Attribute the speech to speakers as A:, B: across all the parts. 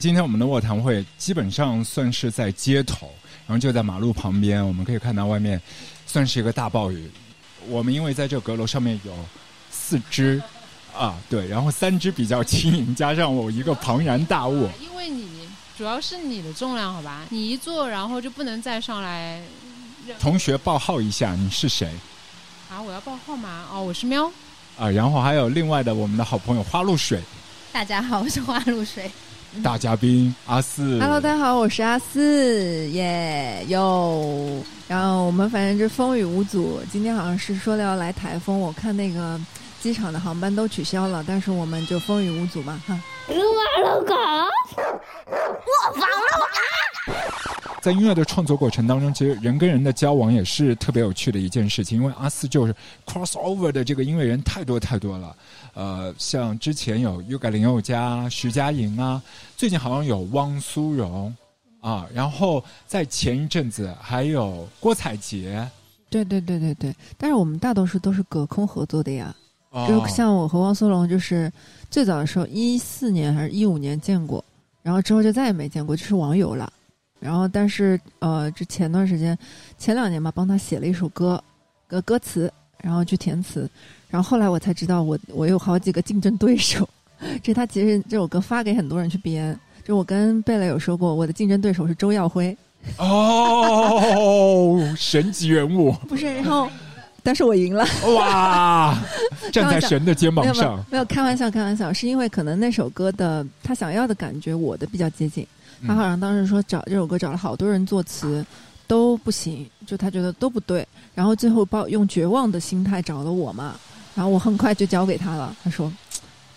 A: 今天我们的卧谈会基本上算是在街头，然后就在马路旁边，我们可以看到外面算是一个大暴雨。我们因为在这阁楼上面有四只啊，对，然后三只比较轻盈，加上我一个庞然大物。
B: 因为你主要是你的重量，好吧？你一坐，然后就不能再上来。
A: 同学报号一下，你是谁？
B: 啊，我要报号码？哦，我是喵。
A: 啊，然后还有另外的我们的好朋友花露水。
C: 大家好，我是花露水。
A: 大嘉宾阿四。
D: Hello，大家好，我是阿四，耶哟。然后我们反正就风雨无阻。今天好像是说了要来台风，我看那个机场的航班都取消了，但是我们就风雨无阻嘛，哈。
E: 撸啊撸狗，我房撸狗。
A: 在音乐的创作过程当中，其实人跟人的交往也是特别有趣的一件事情。因为阿四就是 crossover 的这个音乐人太多太多了。呃，像之前有 U 改林宥嘉、徐佳莹啊，最近好像有汪苏泷啊，然后在前一阵子还有郭采洁。
D: 对对对对对，但是我们大多数都是隔空合作的呀。就像我和汪苏泷，就是最早的时候一四年还是一五年见过，然后之后就再也没见过，就是网友了。然后，但是呃，这前段时间，前两年吧，帮他写了一首歌，歌歌词，然后去填词，然后后来我才知道，我我有好几个竞争对手。这他其实这首歌发给很多人去编，就我跟贝勒有说过，我的竞争对手是周耀辉。
A: 哦，神级人物。
D: 不是，然后，但是我赢了。
A: 哇，站在神的肩膀
D: 上。没有开玩笑，开玩笑，是因为可能那首歌的他想要的感觉，我的比较接近。他好像当时说找这首歌找了好多人作词，都不行，就他觉得都不对，然后最后抱用绝望的心态找了我嘛，然后我很快就交给他了，他说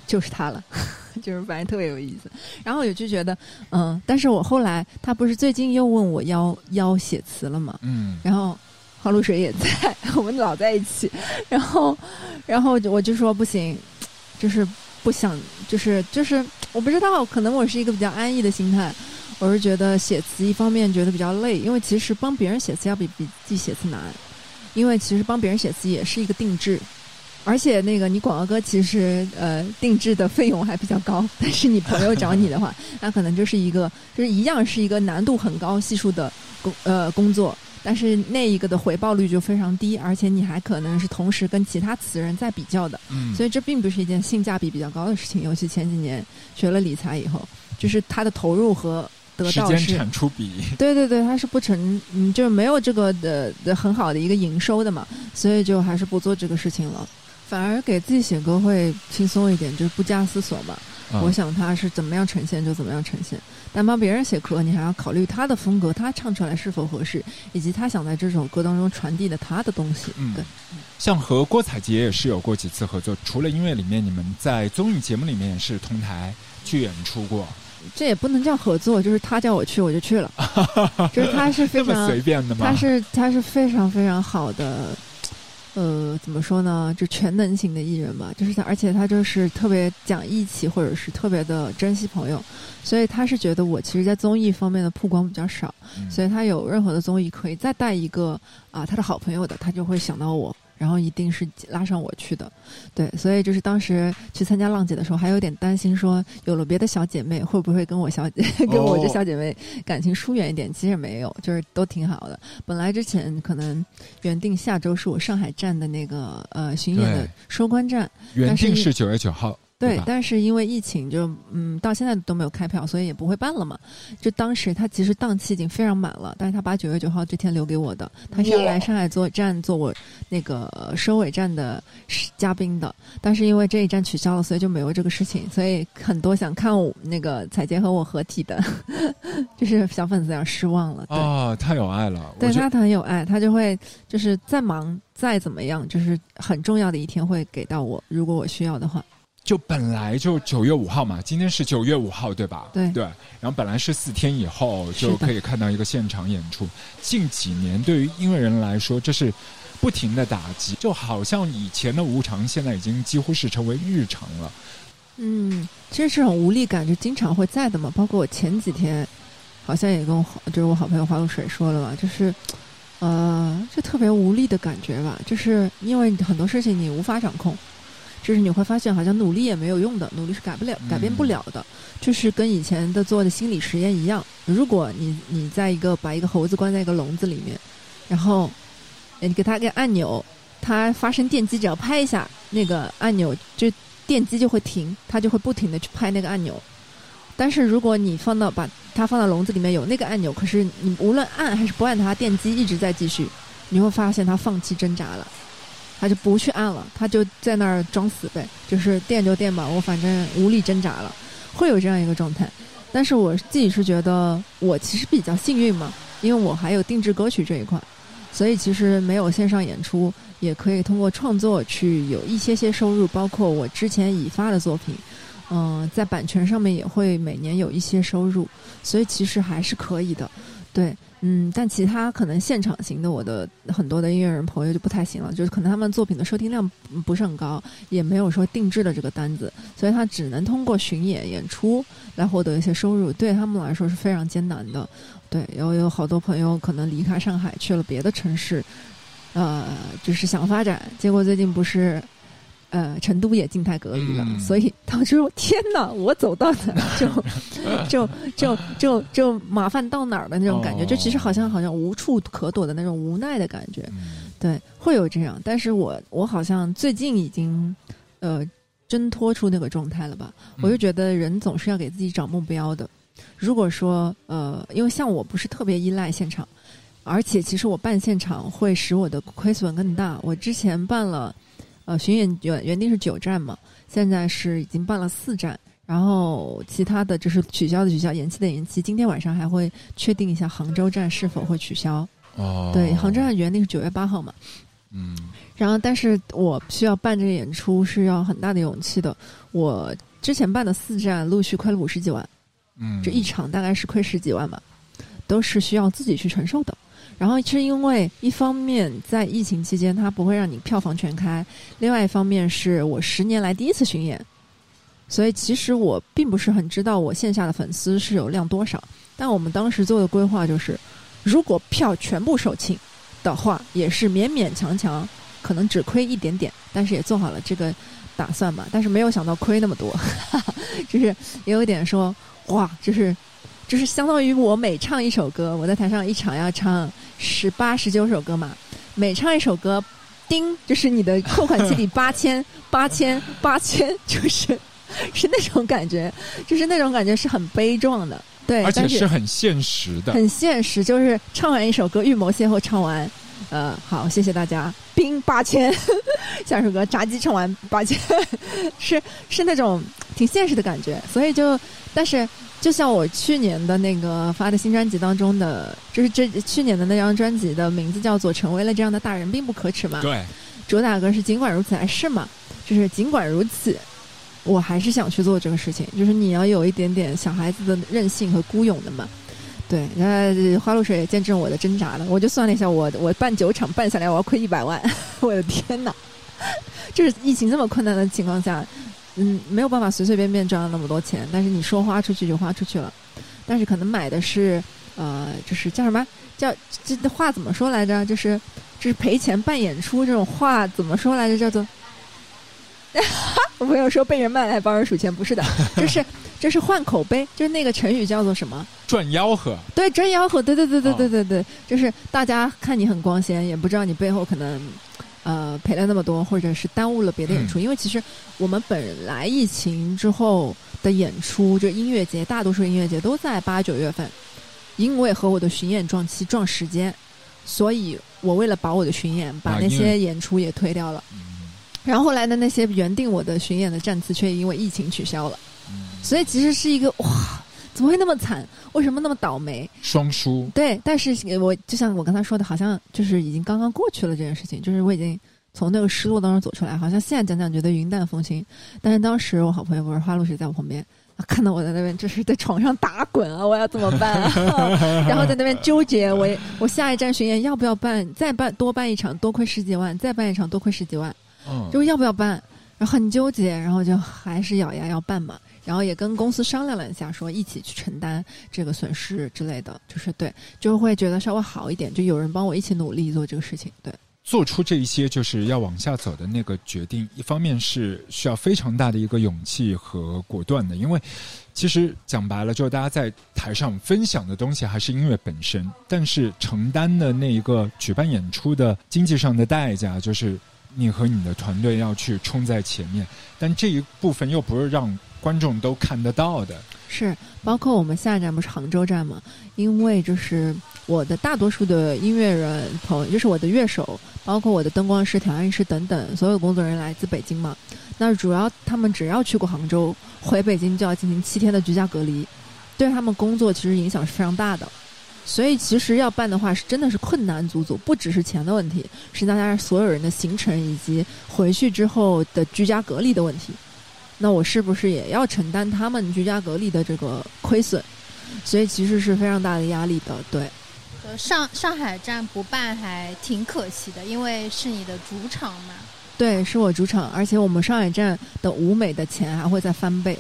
D: 就是他了，就是反正特别有意思，然后我就觉得嗯，但是我后来他不是最近又问我要要写词了嘛，嗯，然后花露水也在，我们老在一起，然后然后我就说不行，就是不想，就是就是我不知道，可能我是一个比较安逸的心态。我是觉得写词一方面觉得比较累，因为其实帮别人写词要比比自己写词难，因为其实帮别人写词也是一个定制，而且那个你广告歌其实呃定制的费用还比较高，但是你朋友找你的话，那可能就是一个就是一样是一个难度很高系数的工呃工作，但是那一个的回报率就非常低，而且你还可能是同时跟其他词人在比较的，所以这并不是一件性价比比较高的事情，尤其前几年学了理财以后，就是它的投入和。得到
A: 是产出比，
D: 对 对对，它是不成，嗯，就是没有这个的的很好的一个营收的嘛，所以就还是不做这个事情了，反而给自己写歌会轻松一点，就是不加思索嘛。我想他是怎么样呈现就怎么样呈现，但帮别人写歌，你还要考虑他的风格，他唱出来是否合适，以及他想在这首歌当中传递的他的东西。嗯，对。
A: 像和郭采洁也是有过几次合作，除了音乐里面，你们在综艺节目里面也是同台去演出过。
D: 这也不能叫合作，就是他叫我去，我就去了。就是他是非 常
A: 随便的吗？
D: 他是他是非常非常好的，呃，怎么说呢？就全能型的艺人吧。就是他，而且他就是特别讲义气，或者是特别的珍惜朋友。所以他是觉得我其实，在综艺方面的曝光比较少，所以他有任何的综艺可以再带一个啊他的好朋友的，他就会想到我。然后一定是拉上我去的，对，所以就是当时去参加浪姐的时候，还有点担心，说有了别的小姐妹会不会跟我小姐跟我这小姐妹感情疏远一点？其实没有，就是都挺好的。本来之前可能原定下周是我上海站的那个呃巡演的收官站，
A: 原定是九月九号。
D: 对，但是因为疫情，就嗯，到现在都没有开票，所以也不会办了嘛。就当时他其实档期已经非常满了，但是他把九月九号这天留给我的，他是要来上海做站做我那个收尾站的嘉宾的。但是因为这一站取消了，所以就没有这个事情。所以很多想看我那个彩杰和我合体的，就是小粉丝有点失望了。
A: 啊，太有爱了！
D: 对他很有爱，他就会就是再忙再怎么样，就是很重要的一天会给到我，如果我需要的话。
A: 就本来就九月五号嘛，今天是九月五号，对吧？
D: 对
A: 对。然后本来是四天以后就可以看到一个现场演出。近几年对于音乐人来说，这是不停的打击，就好像以前的无常，现在已经几乎是成为日常了。
D: 嗯，其实这种无力感就经常会在的嘛。包括我前几天好像也跟我，就是我好朋友花露水说了嘛，就是呃，就特别无力的感觉吧，就是因为很多事情你无法掌控。就是你会发现好像努力也没有用的，努力是改不了、改变不了的，就是跟以前的做的心理实验一样。如果你你在一个把一个猴子关在一个笼子里面，然后呃你给它个按钮，它发生电击，只要拍一下那个按钮，就电击就会停，它就会不停的去拍那个按钮。但是如果你放到把它放到笼子里面有那个按钮，可是你无论按还是不按它，电击一直在继续，你会发现它放弃挣扎了，他就不去按了，他就在那儿装死呗，就是电就电吧，我反正无力挣扎了，会有这样一个状态。但是我自己是觉得我其实比较幸运嘛，因为我还有定制歌曲这一块，所以其实没有线上演出，也可以通过创作去有一些些收入，包括我之前已发的作品。嗯，在版权上面也会每年有一些收入，所以其实还是可以的。对，嗯，但其他可能现场型的，我的很多的音乐人朋友就不太行了，就是可能他们作品的收听量不是很高，也没有说定制的这个单子，所以他只能通过巡演演出来获得一些收入，对他们来说是非常艰难的。对，然后有好多朋友可能离开上海去了别的城市，呃，就是想发展，结果最近不是。呃，成都也静态隔离了，所以当时我天哪，我走到哪就 就就就就麻烦到哪儿的那种感觉，就其实好像好像无处可躲的那种无奈的感觉，对，会有这样。但是我我好像最近已经呃挣脱出那个状态了吧？我就觉得人总是要给自己找目标的。如果说呃，因为像我不是特别依赖现场，而且其实我办现场会使我的亏损更大。我之前办了。呃，巡演原原定是九站嘛，现在是已经办了四站，然后其他的就是取消的取消，延期的延期。今天晚上还会确定一下杭州站是否会取消。
A: 哦，
D: 对，杭州站原定是九月八号嘛。
A: 嗯。
D: 然后，但是我需要办这个演出是要很大的勇气的。我之前办的四站陆续亏了五十几万，
A: 嗯，
D: 这一场大概是亏十几万吧，都是需要自己去承受的。然后是因为一方面在疫情期间，它不会让你票房全开；另外一方面是我十年来第一次巡演，所以其实我并不是很知道我线下的粉丝是有量多少。但我们当时做的规划就是，如果票全部售罄的话，也是勉勉强强，可能只亏一点点，但是也做好了这个打算吧。但是没有想到亏那么多，就是也有点说哇，就是。就是相当于我每唱一首歌，我在台上一场要唱十八十九首歌嘛，每唱一首歌，叮，就是你的扣款机里 八千八千八千，就是是那种感觉，就是那种感觉是很悲壮的，对，
A: 而且
D: 是
A: 很现实的，
D: 很现实。就是唱完一首歌，预谋先后唱完，呃，好，谢谢大家，冰八千，下首歌炸鸡唱完八千，是是那种挺现实的感觉，所以就但是。就像我去年的那个发的新专辑当中的，就是这去年的那张专辑的名字叫做《成为了这样的大人并不可耻》嘛。
A: 对，
D: 主打歌是尽管如此还是嘛，就是尽管如此，我还是想去做这个事情。就是你要有一点点小孩子的任性和孤勇的嘛。对，那花露水也见证我的挣扎了。我就算了一下，我我办酒场办下来，我要亏一百万，我的天哪！就是疫情这么困难的情况下。嗯，没有办法随随便便赚了那么多钱，但是你说花出去就花出去了，但是可能买的是，呃，就是叫什么？叫这话怎么说来着？就是就是赔钱办演出这种话怎么说来着？叫做，我朋友说被人卖来帮人数钱，不是的，就是 就是换口碑，就是那个成语叫做什么？
A: 赚吆喝。
D: 对，赚吆喝，对对对对对对对，就是大家看你很光鲜，也不知道你背后可能。呃，赔了那么多，或者是耽误了别的演出，因为其实我们本来疫情之后的演出，就音乐节，大多数音乐节都在八九月份，因为和我的巡演撞期撞时间，所以我为了保我的巡演，把那些演出也推掉了。然后后来的那些原定我的巡演的站次，却因为疫情取消了。所以其实是一个哇。怎么会那么惨？为什么那么倒霉？
A: 双输。
D: 对，但是我就像我刚才说的，好像就是已经刚刚过去了这件事情，就是我已经从那个失落当中走出来，好像现在讲讲觉得云淡风轻。但是当时我好朋友不是花露水在我旁边，看到我在那边就是在床上打滚啊，我要怎么办？然后在那边纠结，我我下一站巡演要不要办？再办多办一场多亏十几万，再办一场多亏十几万，嗯就要不要办？然后很纠结，然后就还是咬牙要办嘛。然后也跟公司商量了一下，说一起去承担这个损失之类的，就是对，就会觉得稍微好一点，就有人帮我一起努力做这个事情，对。
A: 做出这一些就是要往下走的那个决定，一方面是需要非常大的一个勇气和果断的，因为其实讲白了，就是大家在台上分享的东西还是音乐本身，但是承担的那一个举办演出的经济上的代价，就是你和你的团队要去冲在前面，但这一部分又不是让观众都看得到的。
D: 是，包括我们下一站不是杭州站嘛？因为就是我的大多数的音乐人朋友，就是我的乐手，包括我的灯光师、调音师等等，所有工作人员来自北京嘛。那主要他们只要去过杭州，回北京就要进行七天的居家隔离，对他们工作其实影响是非常大的。所以其实要办的话，是真的是困难足足，不只是钱的问题，是大家所有人的行程以及回去之后的居家隔离的问题。那我是不是也要承担他们居家隔离的这个亏损？所以其实是非常大的压力的。对，
C: 上上海站不办还挺可惜的，因为是你的主场嘛。
D: 对，是我主场，而且我们上海站的舞美的钱还会再翻倍，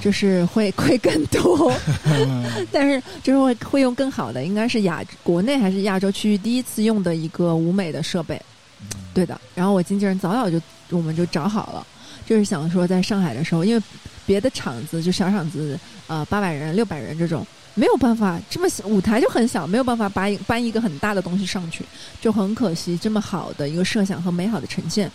D: 就是会亏更多。但是就是会会用更好的，应该是亚国内还是亚洲区域第一次用的一个舞美的设备。对的，然后我经纪人早早就我们就找好了。就是想说，在上海的时候，因为别的场子就小场子，呃，八百人、六百人这种，没有办法这么舞台就很小，没有办法搬搬一个很大的东西上去，就很可惜，这么好的一个设想和美好的呈现，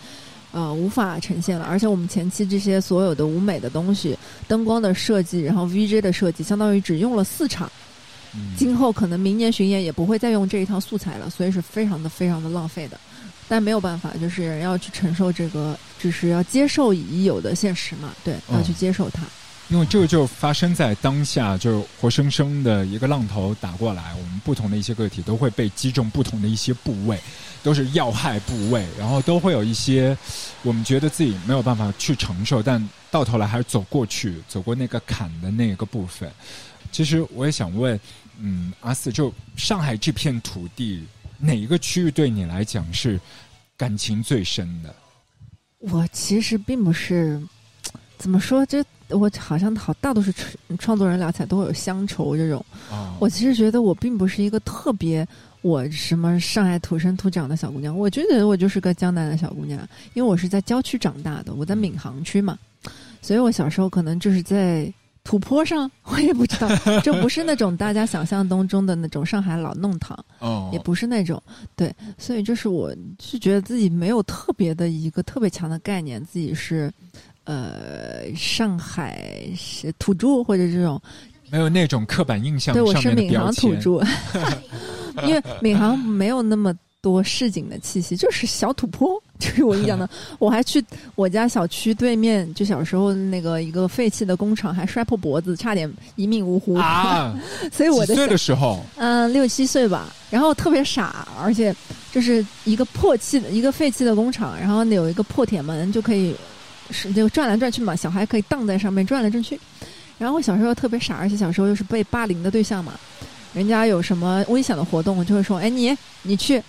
D: 呃，无法呈现了。而且我们前期这些所有的舞美的东西、灯光的设计，然后 VJ 的设计，相当于只用了四场，今后可能明年巡演也不会再用这一套素材了，所以是非常的、非常的浪费的。但没有办法，就是要去承受这个，就是要接受已有的现实嘛。对，要去接受它。
A: 因为这个就发生在当下，就是活生生的一个浪头打过来，我们不同的一些个体都会被击中不同的一些部位，都是要害部位，然后都会有一些我们觉得自己没有办法去承受，但到头来还是走过去，走过那个坎的那个部分。其实我也想问，嗯，阿四，就上海这片土地。哪一个区域对你来讲是感情最深的？
D: 我其实并不是 怎么说，这我好像好大多数创作人聊起来都会有乡愁这种。我其实觉得我并不是一个特别我什么上海土生土长的小姑娘，我就觉得我就是个江南的小姑娘，因为我是在郊区长大的，我在闵行区嘛，所以我小时候可能就是在。土坡上，我也不知道，这不是那种大家想象当中的那种上海老弄堂，哦，也不是那种，对，所以就是我是觉得自己没有特别的一个特别强的概念，自己是，呃，上海是土著或者这种，
A: 没有那种刻板印象，
D: 对我是闵行土著，因为闵行没有那么。多市井的气息，就是小土坡，就是我印象的。我还去我家小区对面，就小时候那个一个废弃的工厂，还摔破脖子，差点一命呜呼
A: 啊！
D: 所以我的
A: 岁的时候，
D: 嗯，六七岁吧，然后特别傻，而且就是一个破弃的一个废弃的工厂，然后有一个破铁门，就可以是就转来转去嘛，小孩可以荡在上面转来转去。然后我小时候特别傻，而且小时候又是被霸凌的对象嘛，人家有什么危险的活动，就会说：“哎，你你去。”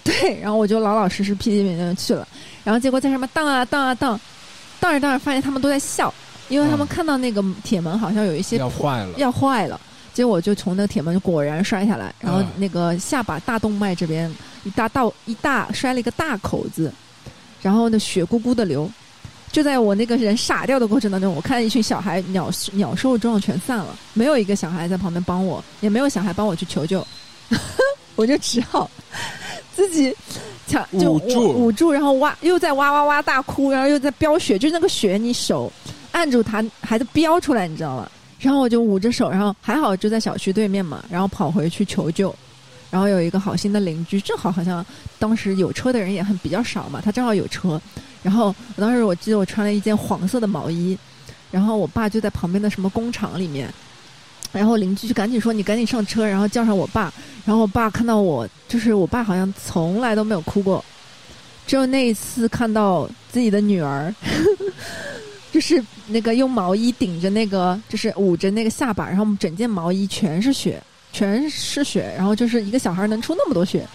D: 对，然后我就老老实实、屁屁面面去了，然后结果在上面荡啊荡啊荡，荡着荡着发现他们都在笑，因为他们看到那个铁门好像有一些
A: 要坏了，
D: 要坏了，结果就从那个铁门果然摔下来，然后那个下巴大动脉这边一大道一大摔了一个大口子，然后呢血咕咕的流，就在我那个人傻掉的过程当中，我看到一群小孩鸟鸟兽状全散了，没有一个小孩在旁边帮我，也没有小孩帮我去求救，我就只好。自己抢就捂住，然后哇，又在哇哇哇大哭，然后又在飙血，就那个血，你手按住它，还在飙出来，你知道吗？然后我就捂着手，然后还好就在小区对面嘛，然后跑回去求救。然后有一个好心的邻居，正好好像当时有车的人也很比较少嘛，他正好有车。然后我当时我记得我穿了一件黄色的毛衣，然后我爸就在旁边的什么工厂里面。然后邻居就赶紧说：“你赶紧上车，然后叫上我爸。”然后我爸看到我，就是我爸好像从来都没有哭过，只有那一次看到自己的女儿，就是那个用毛衣顶着那个，就是捂着那个下巴，然后整件毛衣全是血，全是血，然后就是一个小孩能出那么多血，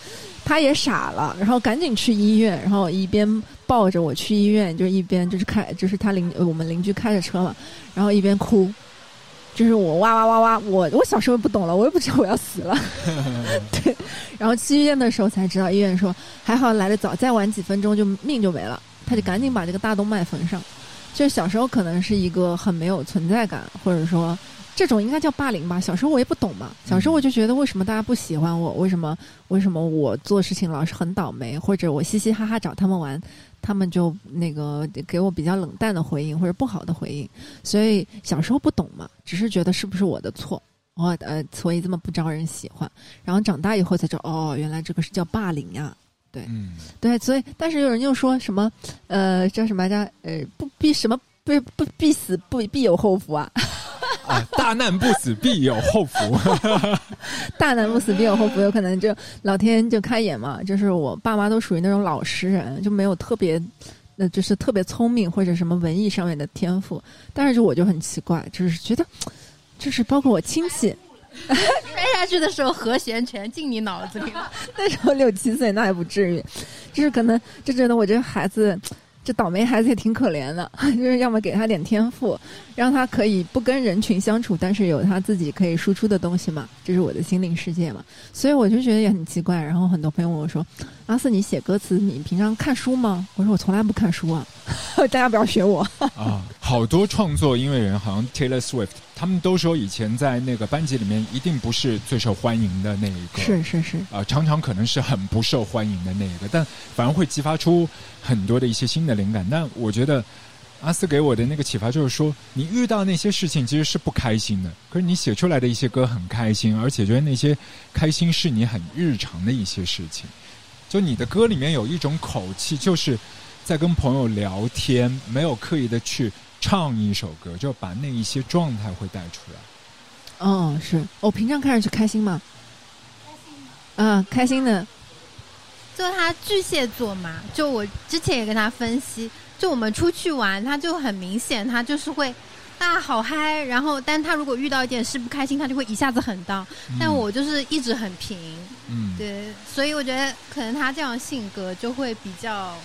D: 他也傻了，然后赶紧去医院，然后一边抱着我去医院，就一边就是开，就是他邻我们邻居开着车嘛，然后一边哭。就是我哇哇哇哇，我我小时候不懂了，我也不知道我要死了。对，然后去医院的时候才知道，医院说还好来得早，再晚几分钟就命就没了，他就赶紧把这个大动脉缝上。就是小时候可能是一个很没有存在感，或者说这种应该叫霸凌吧。小时候我也不懂嘛，小时候我就觉得为什么大家不喜欢我，为什么为什么我做事情老是很倒霉，或者我嘻嘻哈哈找他们玩，他们就那个给我比较冷淡的回应或者不好的回应。所以小时候不懂嘛，只是觉得是不是我的错，我呃所以这么不招人喜欢。然后长大以后才知道，哦，原来这个是叫霸凌呀。对，
A: 嗯，
D: 对，所以但是有人又说什么，呃，叫什么来着呃不必什么不不必死不必有后福啊，
A: 啊，大难不死必有后福。
D: 大难不死必有后福，有可能就老天就开眼嘛。就是我爸妈都属于那种老实人，就没有特别，那就是特别聪明或者什么文艺上面的天赋。但是就我就很奇怪，就是觉得，就是包括我亲戚。
C: 摔下去的时候，和弦全进你脑子里了。
D: 那时候六七岁，那也不至于，就是可能就觉得我这个孩子，这倒霉孩子也挺可怜的，就是要么给他点天赋，让他可以不跟人群相处，但是有他自己可以输出的东西嘛，这是我的心灵世界嘛。所以我就觉得也很奇怪。然后很多朋友问我说：“阿四，你写歌词，你平常看书吗？”我说：“我从来不看书啊，大家不要学我。”
A: 啊，好多创作音乐人，好像 Taylor Swift，他们都说以前在那个班级里面一定不是最受欢迎的那一个，
D: 是是是，
A: 啊、常常可能是很不受欢迎的那一个，但反而会激发出很多的一些新的灵感。但我觉得阿斯给我的那个启发就是说，你遇到那些事情其实是不开心的，可是你写出来的一些歌很开心，而且觉得那些开心是你很日常的一些事情。就你的歌里面有一种口气，就是在跟朋友聊天，没有刻意的去唱一首歌，就把那一些状态会带出来。
D: 哦，是我平常看上去开心吗？嗯，开心的，
C: 就他巨蟹座嘛，就我之前也跟他分析，就我们出去玩，他就很明显，他就是会啊好嗨，然后但他如果遇到一点事不开心，他就会一下子很荡。但我就是一直很平，
A: 嗯，
C: 对，所以我觉得可能他这样的性格就会比较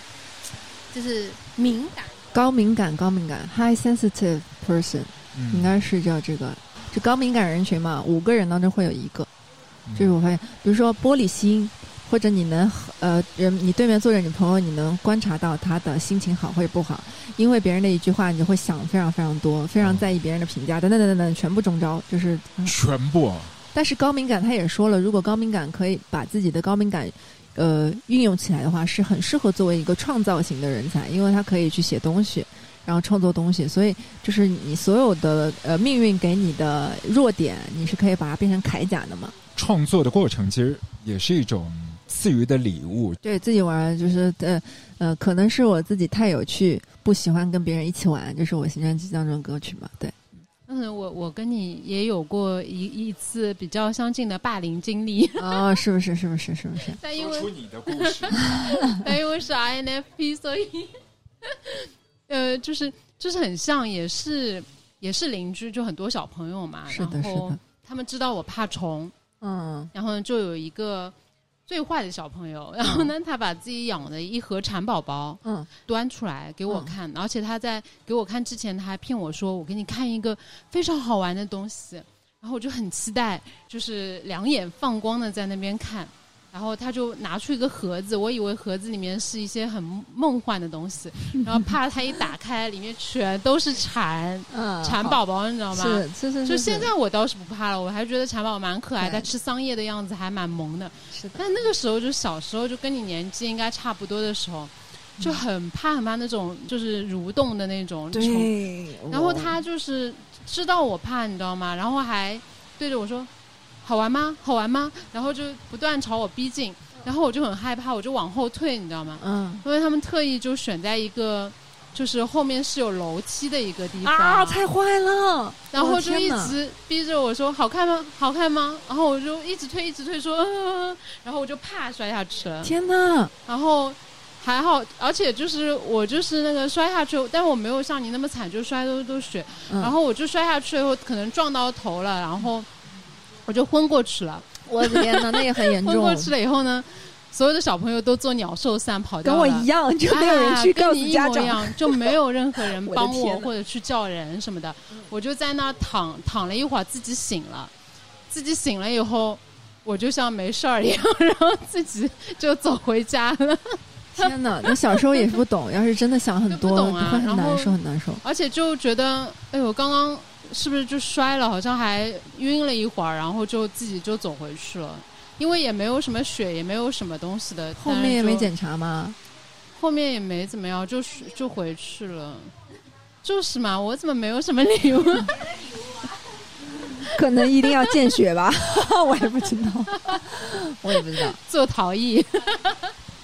C: 就是敏感。
D: 高敏感，高敏感，high sensitive person，
A: 嗯
D: 应该是叫这个。就高敏感人群嘛，五个人当中会有一个。就是我发现，比如说玻璃心，或者你能呃人你对面坐着你朋友，你能观察到他的心情好或者不好，因为别人的一句话，你就会想非常非常多，非常在意别人的评价，等等等等等，全部中招。就是，嗯
A: 全部啊
D: 但是高敏感他也说了，如果高敏感可以把自己的高敏感。呃，运用起来的话，是很适合作为一个创造型的人才，因为他可以去写东西，然后创作东西，所以就是你所有的呃命运给你的弱点，你是可以把它变成铠甲的嘛。
A: 创作的过程其实也是一种赐予的礼物。
D: 对自己玩，就是呃呃，可能是我自己太有趣，不喜欢跟别人一起玩，这是我新专辑当中的歌曲嘛。对，
B: 嗯，我我跟你也有过一一次比较相近的霸凌经历，
D: 哦，是不是？是不是？是不是？
B: 但因为
A: 你的故事，
B: 但因为是 INFP，所以呃，就是就是很像，也是也是邻居，就很多小朋友嘛，
D: 是的
B: 然后
D: 是的
B: 他们知道我怕虫，
D: 嗯
B: 然后呢，就有一个最坏的小朋友，然后呢，他把自己养的一盒蚕宝宝
D: 嗯，
B: 端出来给我看，而且他在给我看之前，他还骗我说：“我给你看一个非常好玩的东西。”然后我就很期待，就是两眼放光的在那边看。然后他就拿出一个盒子，我以为盒子里面是一些很梦幻的东西，然后怕他一打开，里面全都是蚕
D: 嗯
B: 蚕宝宝，你知道吗？
D: 是是是，
B: 就现在我倒是不怕了，我还觉得蚕宝宝蛮可爱，它吃桑叶的样子还蛮萌的。
D: 是的，
B: 但那个时候就小时候，就跟你年纪应该差不多的时候，就很怕很怕那种就是蠕动的那种虫。
D: 对。
B: 然后他就是知道我怕，你知道吗？然后还对着我说：“好玩吗？好玩吗？”然后就不断朝我逼近，然后我就很害怕，我就往后退，你知道吗？
D: 嗯
B: 因为他们特意就选在一个就是后面是有楼梯的一个地方，
D: 啊，太坏了！
B: 然后就一直逼着我说好看吗？好看吗？然后我就一直退，一直退说，嗯、然后我就啪摔下去了。
D: 天哪！
B: 然后还好，而且就是我就是那个摔下去，但我没有像你那么惨，就摔都都血。
D: 嗯
B: 然后我就摔下去以后，可能撞到头了，然后我就昏过去了。
D: 我的天呐，那也很严重
B: 昏过。去了以后呢，所有的小朋友都做鸟兽散跑掉
D: 跟，我一样，就没有人去
B: 跟你一
D: 诉家长。
B: 模一样，就没有任何人 帮我或者去叫人什么的，我就在那儿躺躺了一会儿，自己醒了，自己醒了以后，我就像没事儿一样，然后自己就走回家了。
D: 天哪，你小时候也是不懂，要是真的想很多，
B: 就不懂啊
D: 会很难受，很难受。
B: 而且就觉得，哎呦，刚刚是不是就摔了？好像还晕了一会儿，然后就自己就走回去了。因为也没有什么血，也没有什么东西的，
D: 后面也没检查吗？
B: 后面也没怎么样，就就回去了。就是嘛，我怎么没有什么礼物？
D: 可能一定要见血吧，我也不知道，我也不知道。
B: 做陶艺，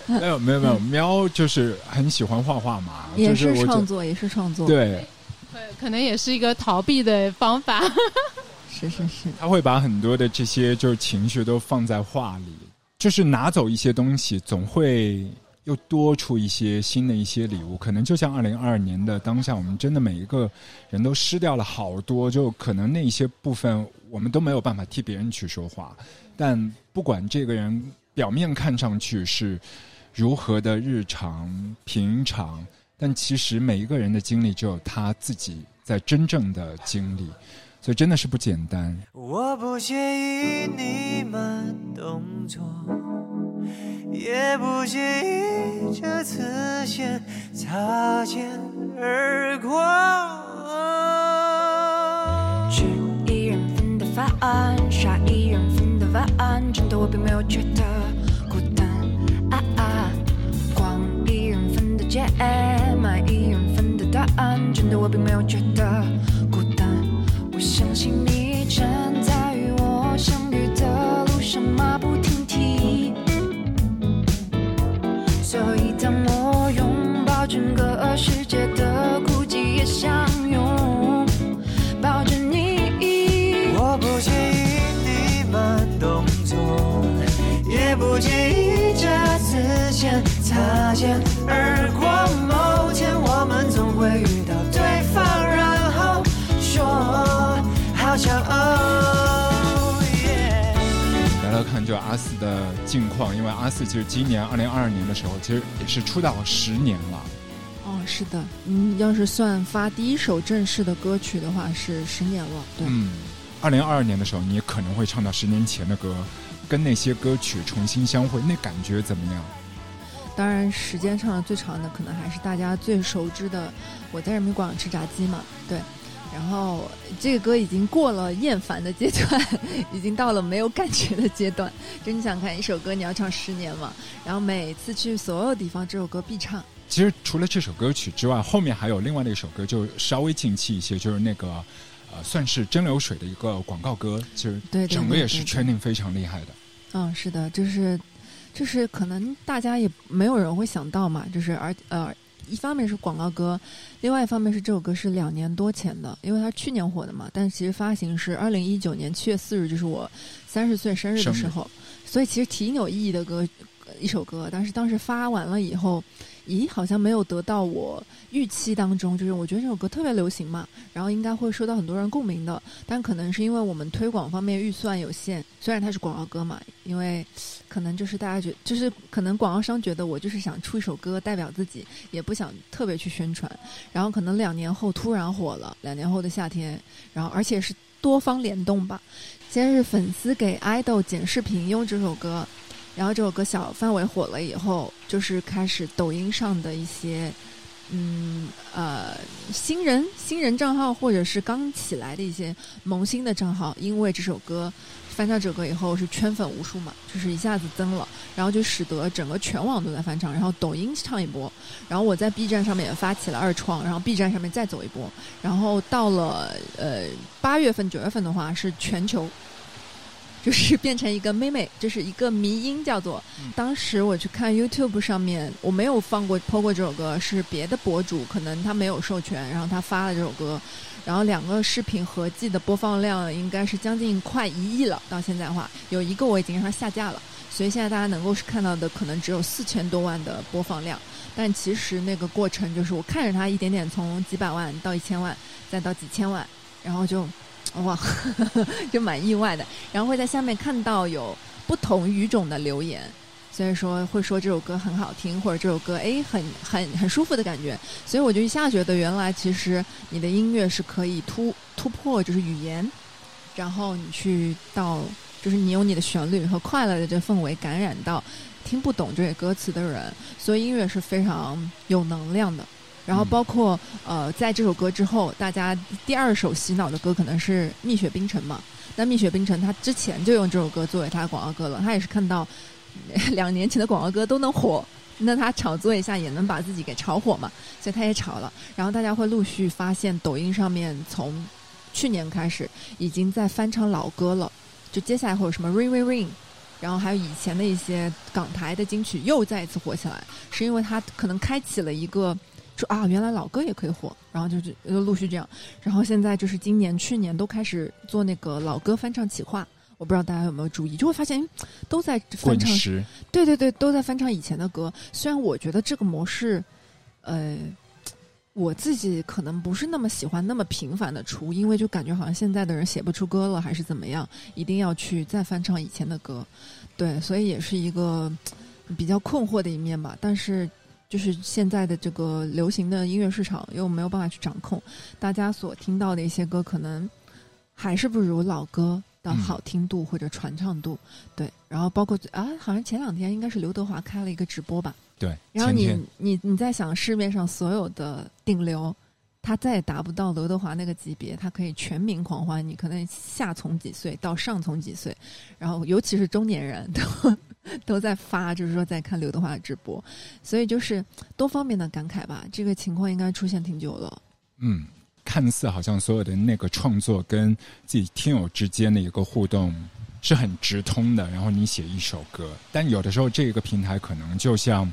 A: 没有没有没有，喵就是很喜欢画画嘛，
D: 也
A: 是
D: 创作，也是创作。，
A: 对，
B: 可能也是一个逃避的方法。
D: 是是是，
A: 他会把很多的这些就是情绪都放在话里，就是拿走一些东西，总会又多出一些新的一些礼物。可能就像二零二二年的当下，我们真的每一个人都失掉了好多，就可能那一些部分我们都没有办法替别人去说话。但不管这个人表面看上去是如何的日常平常，但其实每一个人的经历只有他自己在真正的经历。所以真的是不简单。
F: 我不介意你慢动作，也不介意这次先擦肩而过。
G: 吃一人份的饭，刷一人份的碗，真的我并没有觉得人份的街，买一人份的答案，真的我并没有觉得孤单。我相信你正在与我相遇的路上马不停蹄，所以当我拥抱整个世界的
F: 擦肩而过。某天我们总会遇到对方，然后说好骄傲。yeah
A: 聊聊看，就阿四的近况，因为阿四其实今年二零二二年的时候，其实也是出道十年了。
D: 哦，是的，嗯，要是算发第一首正式的歌曲的话，是十年了。对，
A: 嗯，二零二二年的时候，你可能会唱到十年前的歌，跟那些歌曲重新相会，那感觉怎么样？
D: 当然时间唱的最长的，可能还是大家最熟知的《我在人民广场吃炸鸡》嘛。对，然后这个歌已经过了厌烦的阶段，已经到了没有感觉的阶段。就你想看一首歌，你要唱十年嘛，然后每次去所有地方，这首歌必唱。
A: 其实除了这首歌曲之外，后面还有另外的一首歌，就稍微近期一些，就是那个呃，算是蒸馏水的一个广告歌，其实
D: 对对
A: 整个也是
D: 对对对
A: trending 非常厉害的。
D: 嗯，是的，就是就是可能大家也没有人会想到嘛，就是而呃，一方面是广告歌，另外一方面是这首歌是两年多前的，因为它去年火的嘛，但其实发行是二零一九年七月四日，就是我三十岁生日的时候，所以其实挺有意义的歌一首歌，但是当时发完了以后。咦，好像没有得到我预期当中，就是我觉得这首歌特别流行嘛，然后应该会受到很多人共鸣的。但可能是因为我们推广方面预算有限，虽然它是广告歌嘛，因为可能就是大家觉，就是可能广告商觉得我就是想出一首歌代表自己，也不想特别去宣传。然后可能两年后突然火了，两年后的夏天，然后而且是多方联动吧。先是粉丝给爱豆剪视频用这首歌。然后这首歌小范围火了以后，就是开始抖音上的一些，嗯呃新人新人账号或者是刚起来的一些萌新的账号，因为这首歌翻唱这首歌以后是圈粉无数嘛，就是一下子增了，然后就使得整个全网都在翻唱，然后抖音唱一波，然后我在 B 站上面也发起了二创，然后 B 站上面再走一波，然后到了呃八月份九月份的话是全球。就是变成一个妹妹，就是一个迷音，叫做。当时我去看 YouTube 上面，我没有放过、播过这首歌，是别的博主，可能他没有授权，然后他发了这首歌，然后两个视频合计的播放量应该是将近快一亿了。到现在的话，有一个我已经让它下架了，所以现在大家能够是看到的可能只有四千多万的播放量，但其实那个过程就是我看着它一点点从几百万到一千万，再到几千万，然后就。哇，就蛮意外的。然后会在下面看到有不同语种的留言，所以说会说这首歌很好听，或者这首歌哎很很很舒服的感觉。所以我就一下觉得，原来其实你的音乐是可以突突破就是语言，然后你去到就是你用你的旋律和快乐的这氛围感染到听不懂这些歌词的人，所以音乐是非常有能量的。然后包括呃，在这首歌之后，大家第二首洗脑的歌可能是《蜜雪冰城》嘛。那《蜜雪冰城》他之前就用这首歌作为他的广告歌了，他也是看到 两年前的广告歌都能火，那他炒作一下也能把自己给炒火嘛，所以他也炒了。然后大家会陆续发现，抖音上面从去年开始已经在翻唱老歌了，就接下来会有什么 Ring Ring Ring。然后还有以前的一些港台的金曲又再一次火起来，是因为它可能开启了一个说啊，原来老歌也可以火，然后就是就陆续这样，然后现在就是今年、去年都开始做那个老歌翻唱企划，我不知道大家有没有注意，就会发现嗯都在翻唱，对对对，都在翻唱以前的歌。虽然我觉得这个模式，呃，我自己可能不是那么喜欢那么频繁的出，因为就感觉好像现在的人写不出歌了，还是怎么样，一定要去再翻唱以前的歌。对，所以也是一个比较困惑的一面吧。但是就是现在的这个流行的音乐市场又没有办法去掌控，大家所听到的一些歌可能还是不如老歌的好听度或者传唱度。对，然后包括啊，好像前两天应该是刘德华开了一个直播吧。
A: 对，
D: 然后你你你在想市面上所有的顶流，他再也达不到刘德华那个级别，他可以全民狂欢。你可能下从几岁到上从几岁，然后尤其是中年人都都在发，就是说在看刘德华的直播，所以就是多方面的感慨吧。这个情况应该出现挺久了。
A: 嗯，看似好像所有的那个创作跟自己听友之间的一个互动是很直通的，然后你写一首歌，但有的时候这个平台可能就像。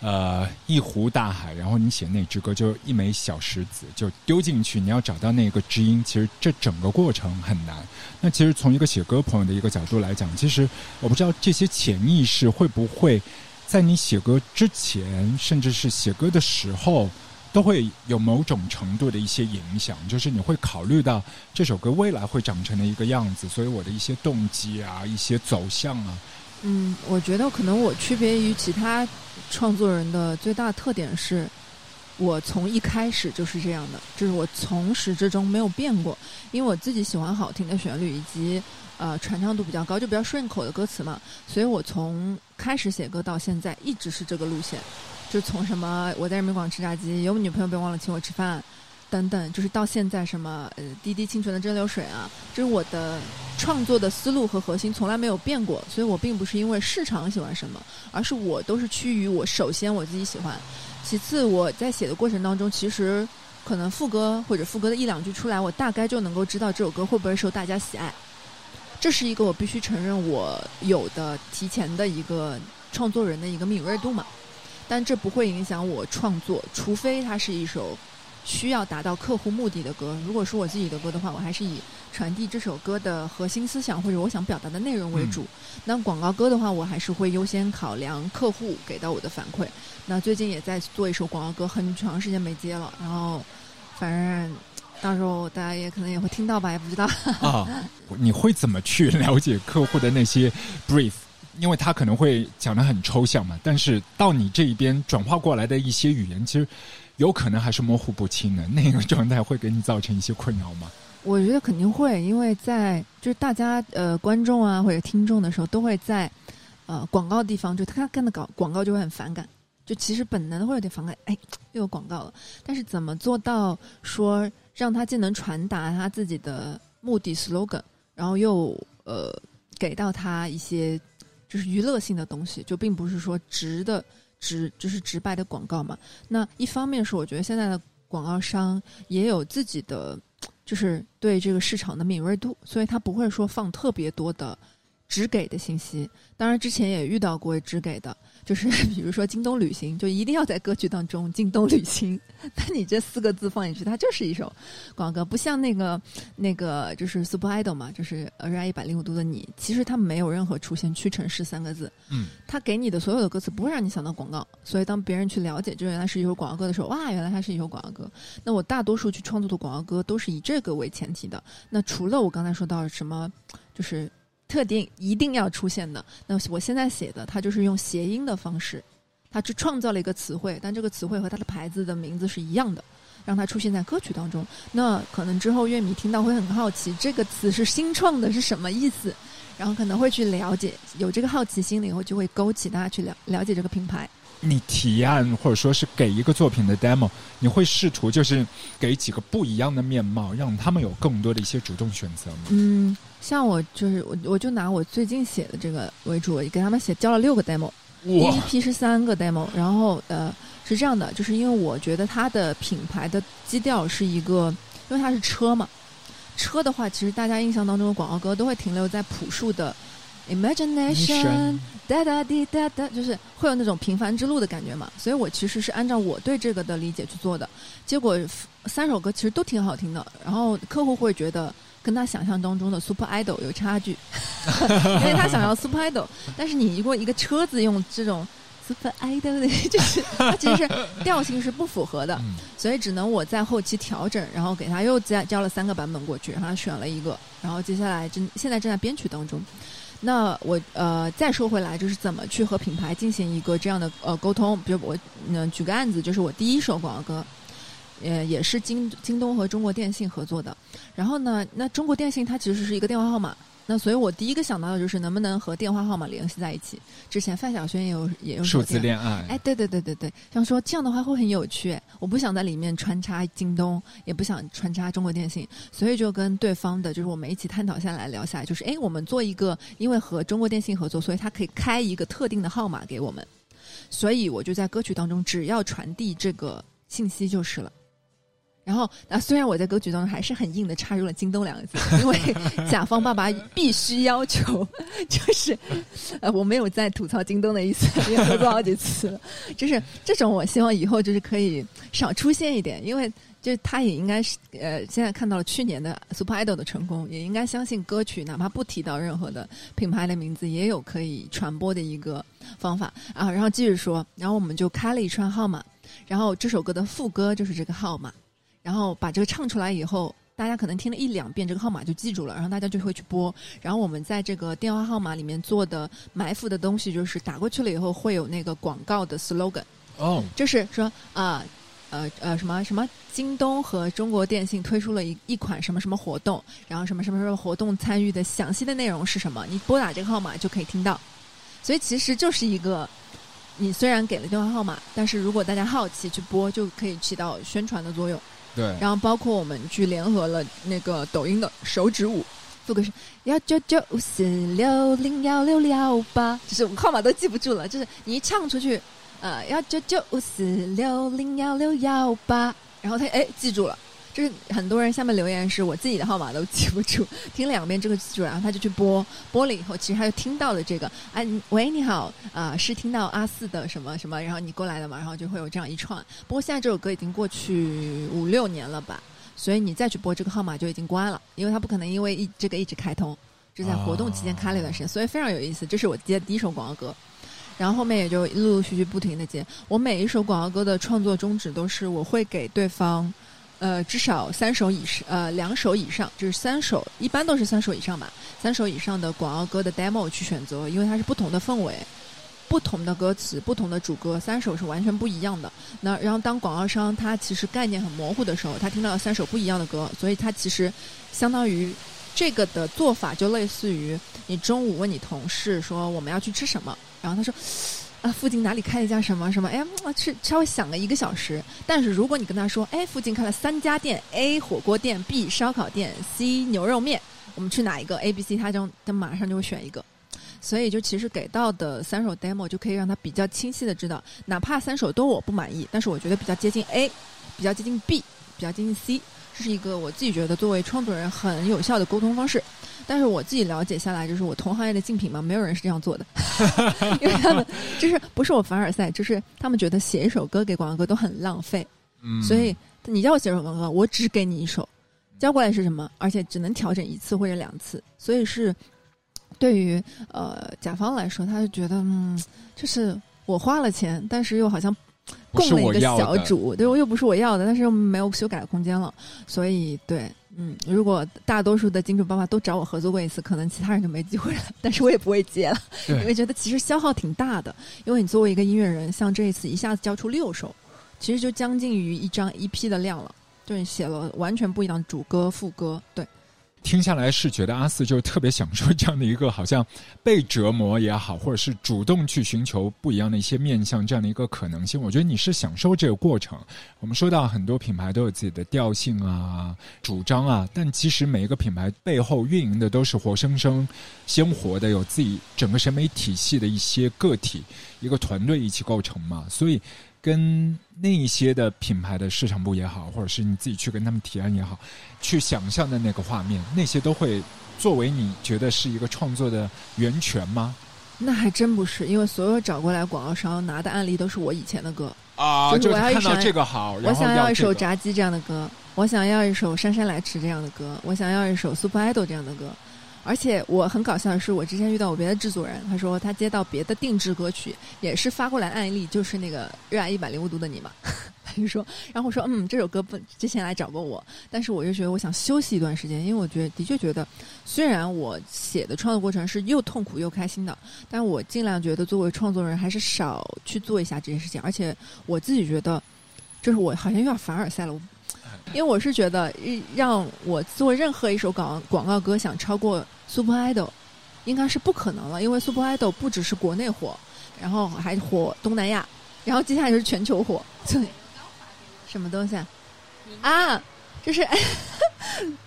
A: 呃，一湖大海，然后你写那支歌就一枚小石子就丢进去，你要找到那个知音，其实这整个过程很难。那其实从一个写歌朋友的一个角度来讲，其实我不知道这些潜意识会不会在你写歌之前，甚至是写歌的时候，都会有某种程度的一些影响，就是你会考虑到这首歌未来会长成的一个样子，所以我的一些动机啊，一些走向啊，
D: 嗯，我觉得可能我区别于其他创作人的最大特点是，我从一开始就是这样的，就是我从始至终没有变过，因为我自己喜欢好听的旋律以及呃传唱度比较高，就比较顺口的歌词嘛，所以我从开始写歌到现在一直是这个路线，就从什么我在人民广场吃炸鸡，有女朋友别忘了请我吃饭。等等，就是到现在什么呃滴滴清纯的蒸馏水啊，这是我的创作的思路和核心从来没有变过，所以我并不是因为市场喜欢什么，而是我都是趋于我首先我自己喜欢，其次我在写的过程当中，其实可能副歌或者副歌的一两句出来，我大概就能够知道这首歌会不会受大家喜爱，这是一个我必须承认我有的提前的一个创作人的一个敏锐度嘛，但这不会影响我创作，除非它是一首。需要达到客户目的的歌，如果是我自己的歌的话，我还是以传递这首歌的核心思想或者我想表达的内容为主。那广告歌的话，我还是会优先考量客户给到我的反馈。那最近也在做一首广告歌，很长时间没接了，然后反正到时候大家也可能也会听到吧，也不知道。
A: 啊，你会怎么去了解客户的那些 brief？因为他可能会讲的很抽象嘛，但是到你这一边转化过来的一些语言，其实有可能还是模糊不清的。那个状态会给你造成一些困扰吗？
D: 我觉得肯定会，因为在就是大家呃观众啊或者听众的时候，都会在呃广告地方，就他看的广广告就会很反感，就其实本能的会有点反感，哎，又有广告了。但是怎么做到说让他既能传达他自己的目的 slogan，然后又呃给到他一些就是娱乐性的东西，就并不是说直的直就是直白的广告嘛。那一方面是我觉得现在的广告商也有自己的。就是对这个市场的敏锐度，所以他不会说放特别多的只给的信息。当然，之前也遇到过只给的，就是 比如说京东旅行，就一定要在歌曲当中“京东旅行”，那你这四个字放进去，它就是一首广告歌，不像那个那个就是 Super Idol 嘛，就是热爱一百零五度的你，其实它没有任何出现屈臣氏三个字，
A: 嗯，
D: 它给你的所有的歌词不会让你想到广告，所以当别人去了解这原来是一首广告歌的时候，哇，原来它是一首广告歌。那我大多数去创作的广告歌都是以这个为前提的。那除了我刚才说到什么，就是特定一定要出现的。那我现在写的，它就是用谐音的方式，它去创造了一个词汇，但这个词汇和它的牌子的名字是一样的，让它出现在歌曲当中。那可能之后乐迷听到会很好奇，这个词是新创的，是什么意思？然后可能会去了解，有这个好奇心了以后，就会勾起大家去了了解这个品牌。
A: 你提案或者说是给一个作品的 demo，你会试图就是给几个不一样的面貌，让他们有更多的一些主动选择吗？
D: 嗯，像我就是我，我就拿我最近写的这个为主，我给他们写交了六个 demo，第一，批是三个 demo，然后呃是这样的，就是因为我觉得它的品牌的基调是一个，因为它是车嘛，车的话，其实大家印象当中的广告歌都会停留在朴素的 imagination，哒哒滴哒哒，就是会有那种平凡之路的感觉嘛。所以我其实是按照我对这个的理解去做的，结果三首歌其实都挺好听的，然后客户会觉得。跟他想象当中的 Super Idol 有差距，因为他想要 Super Idol，但是你如果一个车子用这种 Super Idol 的，就是它其实是调性是不符合的，
A: 嗯
D: 所以只能我在后期调整，然后给他又加交了三个版本过去，然后他选了一个，然后接下来正现在正在编曲当中。那我呃再说回来，就是怎么去和品牌进行一个这样的呃沟通。比如我嗯、举个案子，就是我第一首广告歌，呃也是京京东和中国电信合作的。然后呢，那中国电信它其实是一个电话号码，那所以我第一个想到的就是能不能和电话号码联系在一起。之前范晓萱也有也有
A: 数
D: 手电
A: 字恋爱，
D: 哎，对对对对对，像说这样的话会很有趣。哎我不想在里面穿插京东，也不想穿插中国电信，所以就跟对方的，就是我们一起探讨下来聊下来，就是哎，我们做一个，因为和中国电信合作，所以他可以开一个特定的号码给我们，所以我就在歌曲当中只要传递这个信息就是了。然后啊，虽然我在歌曲当中还是很硬的插入了“京东”两个字，因为甲方爸爸必须要求，就是呃，我没有在吐槽京东的意思，因为合作好几次了。就是这种，我希望以后就是可以少出现一点，因为就他也应该是呃，现在看到了去年的 Super Idol 的成功，也应该相信歌曲哪怕不提到任何的品牌的名字，也有可以传播的一个方法啊。然后继续说，然后我们就开了一串号码，然后这首歌的副歌就是这个号码，然后把这个唱出来以后。大家可能听了一两遍，这个号码就记住了，然后大家就会去拨。然后我们在这个电话号码里面做的埋伏的东西，就是打过去了以后会有那个广告的 slogan，
A: 哦，
D: 就是说啊。呃呃，什么什么，京东和中国电信推出了一一款什么什么活动，然后什么什么什么活动参与的详细的内容是什么？你拨打这个号码就可以听到。所以其实就是一个，你虽然给了电话号码，但是如果大家好奇去拨，就可以起到宣传的作用。
A: 对，
D: 然后包括我们去联合了那个抖音的手指舞，副歌是幺九九五四六零幺六幺八，就是我号码都记不住了，就是你一唱出去，呃幺九九五四六零幺六幺八，然后他哎记住了。就是很多人下面留言是我自己的号码都记不住，听两遍这个记住，然后他就去播，播了以后，其实他就听到了这个，哎，喂，你好，啊、是听到阿四的什么什么，然后你过来了嘛，然后就会有这样一串。不过现在这首歌已经过去五六年了吧，所以你再去播这个号码就已经关了，因为它不可能因为一这个一直开通，就在活动期间开了一段时间，所以非常有意思。这是我接的第一首广告歌。然后后面也就陆陆续续不停的接。我每一首广告歌的创作宗旨都是我会给对方，呃，至少三首以上，呃，两首以上，就是三首，一般都是三首以上吧，三首以上的广告歌的 demo 去选择，因为它是不同的氛围。不同的歌词，不同的主歌，三首是完全不一样的。那然后当广告商他其实概念很模糊的时候，他听到了三首不一样的歌，所以他其实相当于这个的做法就类似于你中午问你同事说我们要去吃什么，然后他说。啊，附近哪里开一家什么什么？哎，啊吃稍微想了一个小时。但是如果你跟他说，哎，附近开了三家店，A 火锅店，B 烧烤店，C 牛肉面，我们去哪一个？A、B、C，他就他马上就会选一个。所以就其实给到的三首 demo 就可以让他比较清晰的知道，哪怕三首都我不满意，但是我觉得比较接近 A，比较接近 B，比较接近 C，这是一个我自己觉得作为创作人很有效的沟通方式。但是我自己了解下来，就是我同行业的竞品嘛，没有人是这样做的，因为他们就是不是我凡尔赛，就是他们觉得写一首歌给广告歌都很浪费，
A: 嗯，
D: 所以你叫我写首广告歌，我只给你一首，交过来是什么？而且只能调整一次或者两次，所以是对于呃甲方来说，他就觉得嗯，就是我花了钱，但是又好像供了一个小主，对，又不是我要的，但是又没有修改的空间了，所以对，嗯，如果大多数的金主爸爸都找我合作过一次，可能其他人就没机会了。但是我也不会接了，因为，觉得其实消耗挺大的。因为你作为一个音乐人，像这一次一下子交出六首，其实就将近于一张 EP 的量了，就你写了完全不一样的主歌、副歌，对。
A: 听下来是觉得阿四就特别享受这样的一个好像被折磨也好，或者是主动去寻求不一样的一些面向这样的一个可能性。我觉得你是享受这个过程。我们说到很多品牌都有自己的调性啊、主张啊，但其实每一个品牌背后运营的都是活生生、鲜活的，有自己整个审美体系的一些个体、一个团队一起构成嘛，所以。跟那一些的品牌的市场部也好，或者是你自己去跟他们提案也好，去想象的那个画面，那些都会作为你觉得是一个创作的源泉吗？
D: 那还真不是，因为所有找过来广告商拿的案例都是我以前的歌。
A: 啊，
D: 就是我要一首
A: 看到这个好，
D: 我想要一首《炸鸡》这样的歌，我想要一首《姗姗来迟》这样的歌，我想要一首《Super Idol》这样的歌。而且我很搞笑的是，我之前遇到我别的制作人，他说他接到别的定制歌曲，也是发过来案例，就是那个《热爱一百零五度的你》嘛。他就说，然后我说，嗯，这首歌不之前来找过我，但是我就觉得我想休息一段时间，因为我觉得的确觉得，虽然我写的创作过程是又痛苦又开心的，但我尽量觉得作为创作人还是少去做一下这件事情，而且我自己觉得，就是我好像有点凡尔赛了，因为我是觉得让我做任何一首广广告歌想超过 Super Idol，应该是不可能了，因为 Super Idol 不只是国内火，然后还火东南亚，然后接下来就是全球火，对，什么东西啊？啊，这是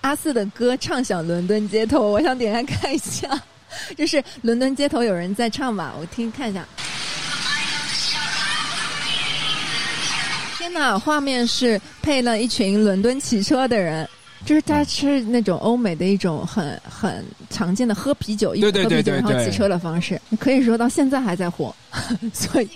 D: 阿四的歌唱响伦敦街头，我想点开看一下，这是伦敦街头有人在唱吧？我听看一下。呐，画面是配了一群伦敦骑车的人，就是他是那种欧美的一种很很常见的喝啤酒，一喝啤酒然后骑车的方式，可以说到现在还在火，所以。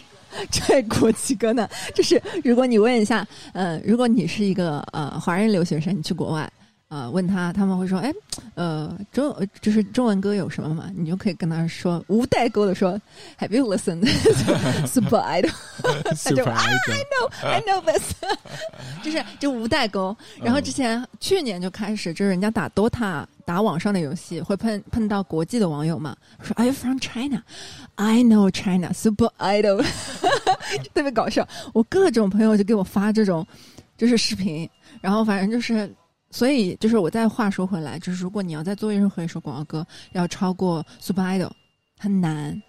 D: 这国旗歌呢，就是如果你问一下，呃，如果你是一个呃华人留学生，你去国外，呃，问他，他们会说，哎，呃，中就是中文歌有什么嘛？你就可以跟他说无代沟的说，Have you listened Super
A: Idol？Super
D: 啊 Idol，I know this，就是就无代沟。然后之前、去年就开始，就是人家打 DOTA 打网上的游戏，会碰碰到国际的网友嘛，说 Are you from China? I know China Super Idol，就特别搞笑。我各种朋友就给我发这种就是视频，然后反正就是。所以，就是我再话说回来，就是如果你要再做任何一首广告歌，要超过 Super Idol，很难。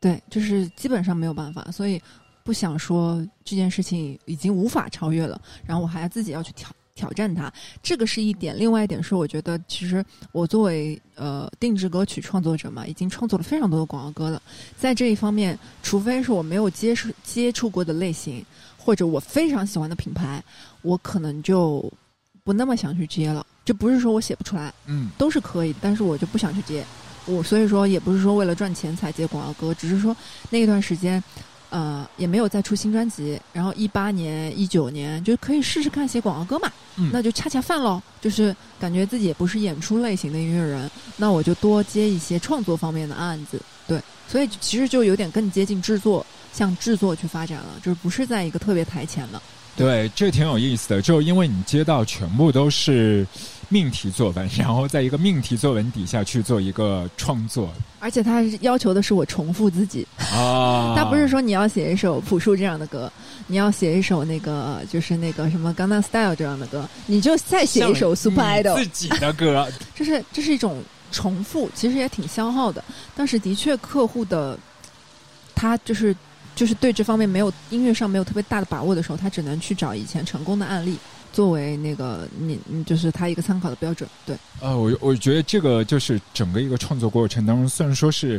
D: 对，就是基本上没有办法。所以不想说这件事情已经无法超越了，然后我还要自己要去挑挑战它，这个是一点。另外一点是，我觉得其实我作为呃定制歌曲创作者嘛，已经创作了非常多的广告歌了，在这一方面，除非是我没有接触接触过的类型，或者我非常喜欢的品牌，我可能就不那么想去接了。就不是说我写不出来，
A: 嗯，
D: 都是可以，但是我就不想去接。我所以说也不是说为了赚钱才接广告歌，只是说那一段时间，呃，也没有再出新专辑。然后一八年、一九年就可以试试看写广告歌嘛，
A: 嗯
D: 那就恰恰饭喽。就是感觉自己也不是演出类型的音乐人，那我就多接一些创作方面的案子。对，所以其实就有点更接近制作，向制作去发展了，就是不是在一个特别台前了。
A: 对，这挺有意思的。就因为你接到全部都是命题作文，然后在一个命题作文底下去做一个创作
D: 而且他要求的是我重复自己，
A: 啊，
D: 他不是说你要写一首朴树这样的歌，你要写一首那个就是那个什么《江南 Style》这样的歌，你就再写一首 Super Idol，
A: 自己的歌，
D: 这是这是一种重复，其实也挺消耗的。但是的确，客户的他就是就是对这方面没有音乐上没有特别大的把握的时候，他只能去找以前成功的案例作为那个你你就是他一个参考的标准。对，
A: 呃，我我觉得这个就是整个一个创作过程当中，虽然说是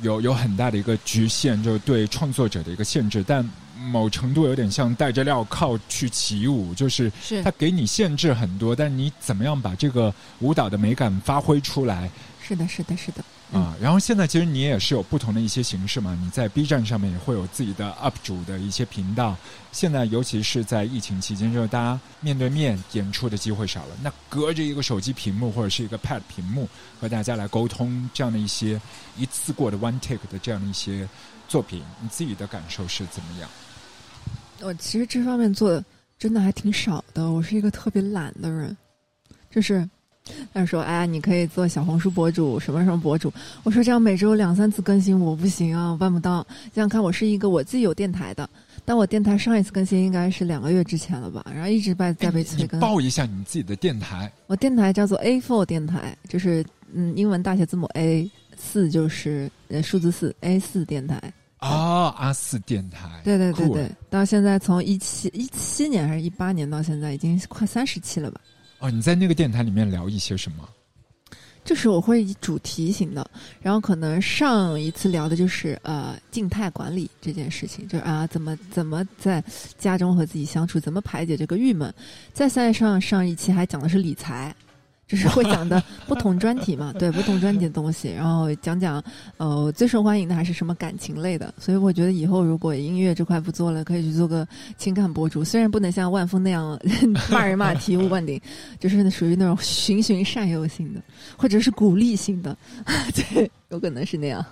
A: 有有很大的一个局限，就是对创作者的一个限制，但某程度有点像戴着镣铐去起舞，就是
D: 是
A: 它给你限制很多，但你怎么样把这个舞蹈的美感发挥出来
D: 是的，是的，是的。嗯
A: 啊？然后现在其实你也是有不同的一些形式嘛，你在 B 站上面也会有自己的 UP 主的一些频道。现在尤其是在疫情期间，就是大家面对面演出的机会少了，那隔着一个手机屏幕或者是一个 Pad 屏幕和大家来沟通，这样的一些一次过的 One Take 的这样的一些作品，你自己的感受是怎么样？
D: 我其实这方面做的真的还挺少的，我是一个特别懒的人，就是他说：“哎呀，你可以做小红书博主，什么什么博主。”我说：“这样每周两三次更新我不行啊，我办不到。想想看，我是一个我自己有电台的，但我电台上一次更新应该是两个月之前了吧，然后一直在在被催更。
A: 报一下你自己的电台
D: 我电台叫做 A Four 电台，就是嗯英文大写字母 A，四就是呃数字四 A 四电台。
A: 哦，阿四电台，
D: 对对对对，到现在从一七一七年还是一八年到现在，已经快三十期了吧。
A: 哦，你在那个电台里面聊一些什么？
D: 就是我会以主题型的，然后可能上一次聊的就是呃静态管理这件事情，就是啊怎么怎么在家中和自己相处，怎么排解这个郁闷。再再上上一期还讲的是理财，就是会讲的 不同专题嘛，对不同专题的东西，然后讲讲呃最受欢迎的还是什么感情类的。所以我觉得以后如果音乐这块不做了，可以去做个情感博主，虽然不能像万峰那样 骂人骂醍醐灌顶，就是属于那种循循善诱型的。或者是鼓励性的，对，有可能是那样。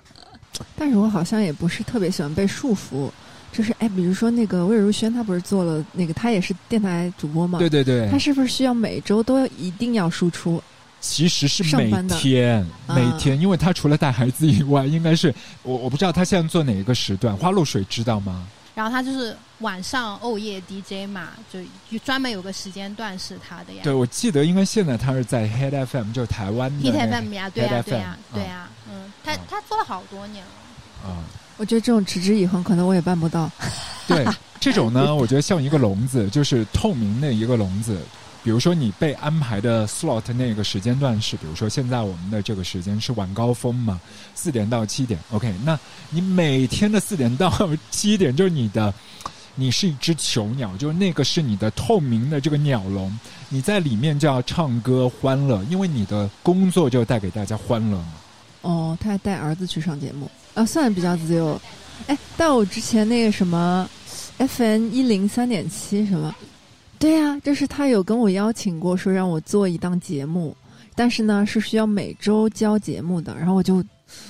D: 但是我好像也不是特别喜欢被束缚，就是哎，比如说那个魏如萱，她不是做了那个，她也是电台主播嘛，
A: 对对对
D: 她，是不是需要每周都要一定要输出？
A: 其实是每天
D: 啊
A: 每天，因为她除了带孩子以外，应该是我我不知道她现在做哪一个时段。花露水知道吗？
C: 然后她就是晚上哦夜 DJ 嘛，就就专门有个时间段是她的呀。
A: 对，我记得应该现在她是在 Head FM，就是台湾的 Head
C: FM 呀，对呀对呀，对
A: 啊
C: 呀，嗯，他
A: 啊
C: 他做了好多年了。
A: 啊。
D: 我觉得这种持之以恒，可能我也办不到。
A: 对，这种呢，我觉得像一个笼子，就是透明的一个笼子。比如说你被安排的 slot 那个时间段是，比如说现在我们的这个时间是晚高峰嘛，四点到七点。OK，那你每天的四点到七点就是你的，你是一只囚鸟，就是那个是你的透明的这个鸟笼，你在里面就要唱歌欢乐，因为你的工作就带给大家欢乐嘛。
D: 哦，他还带儿子去上节目啊，算比较自由。哎，但我之前那个什么 FN 一零三点七什么，对呀、就是他有跟我邀请过，说让我做一档节目，但是呢是需要每周交节目的，然后我就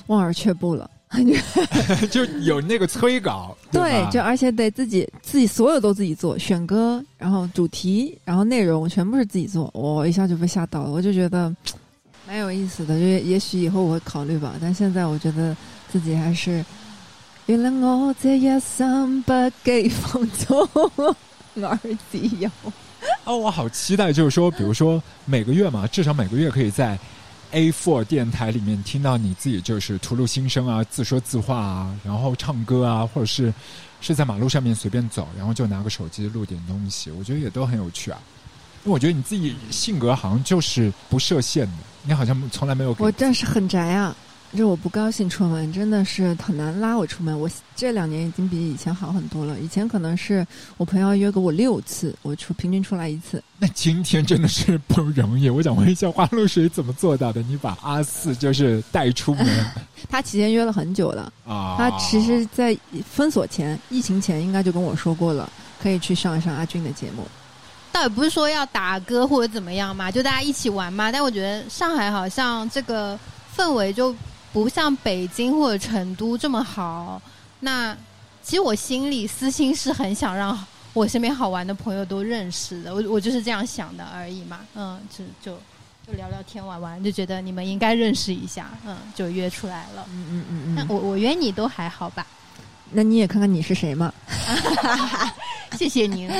D: 望而却步了。
A: 就有那个催稿，
D: 对，
A: 吧
D: 就而且得自己自己所有都自己做，选歌，然后主题，然后内容全部是自己做，我一下就被吓到了，我就觉得蛮有意思的，就也许以后我会考虑吧，但现在我觉得自己还是，原谅我这一生不羈放縱，而自由。
A: 哦，我好期待，就是说，比如说每个月嘛，至少每个月可以在 A Four 电台里面听到你自己就是吐露心声啊，自说自话啊，然后唱歌啊，或者是是在马路上面随便走，然后就拿个手机录点东西，我觉得也都很有趣啊。因为我觉得你自己性格好像就是不设限的，你好像从来没有
D: 我但是很宅啊！就我不高兴出门，真的是很难拉我出门。我这两年已经比以前好很多了。以前可能是我朋友约给我六次，我出平均出来一次。
A: 那今天真的是不容易。我想问一下，花露水怎么做到的？你把阿四就是带出门
D: 他提前约了很久了，
A: 啊？
D: 他其实，在封锁前、疫情前应该就跟我说过了，可以去上一上阿俊的节目。
C: 倒也不是说要打歌或者怎么样嘛，就大家一起玩嘛。但我觉得上海好像这个氛围就不像北京或者成都这么好。那其实我心里私心是很想让我身边好玩的朋友都认识的，我我就是这样想的而已嘛。嗯，就就就聊聊天玩玩，就觉得你们应该认识一下，嗯，就约出来了。
D: 嗯嗯嗯
C: 那我我约你都还好吧？
D: 那你也看看你是谁嘛？
C: 谢谢您。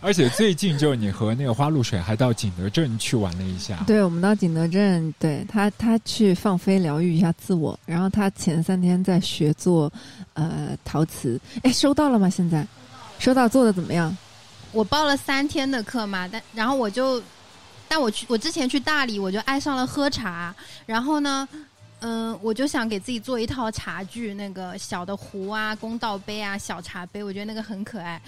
A: 而且最近就是你和那个花露水还到景德镇去玩了一下，
D: 对，我们到景德镇，对他，他去放飞疗愈一下自我，然后他前三天在学做呃陶瓷，哎，收到了吗？现在收到，做的怎么样？
C: 我报了三天的课嘛，但然后我就，但我去我之前去大理，我就爱上了喝茶，然后呢，嗯、我就想给自己做一套茶具，那个小的壶啊、公道杯啊、小茶杯，我觉得那个很可爱。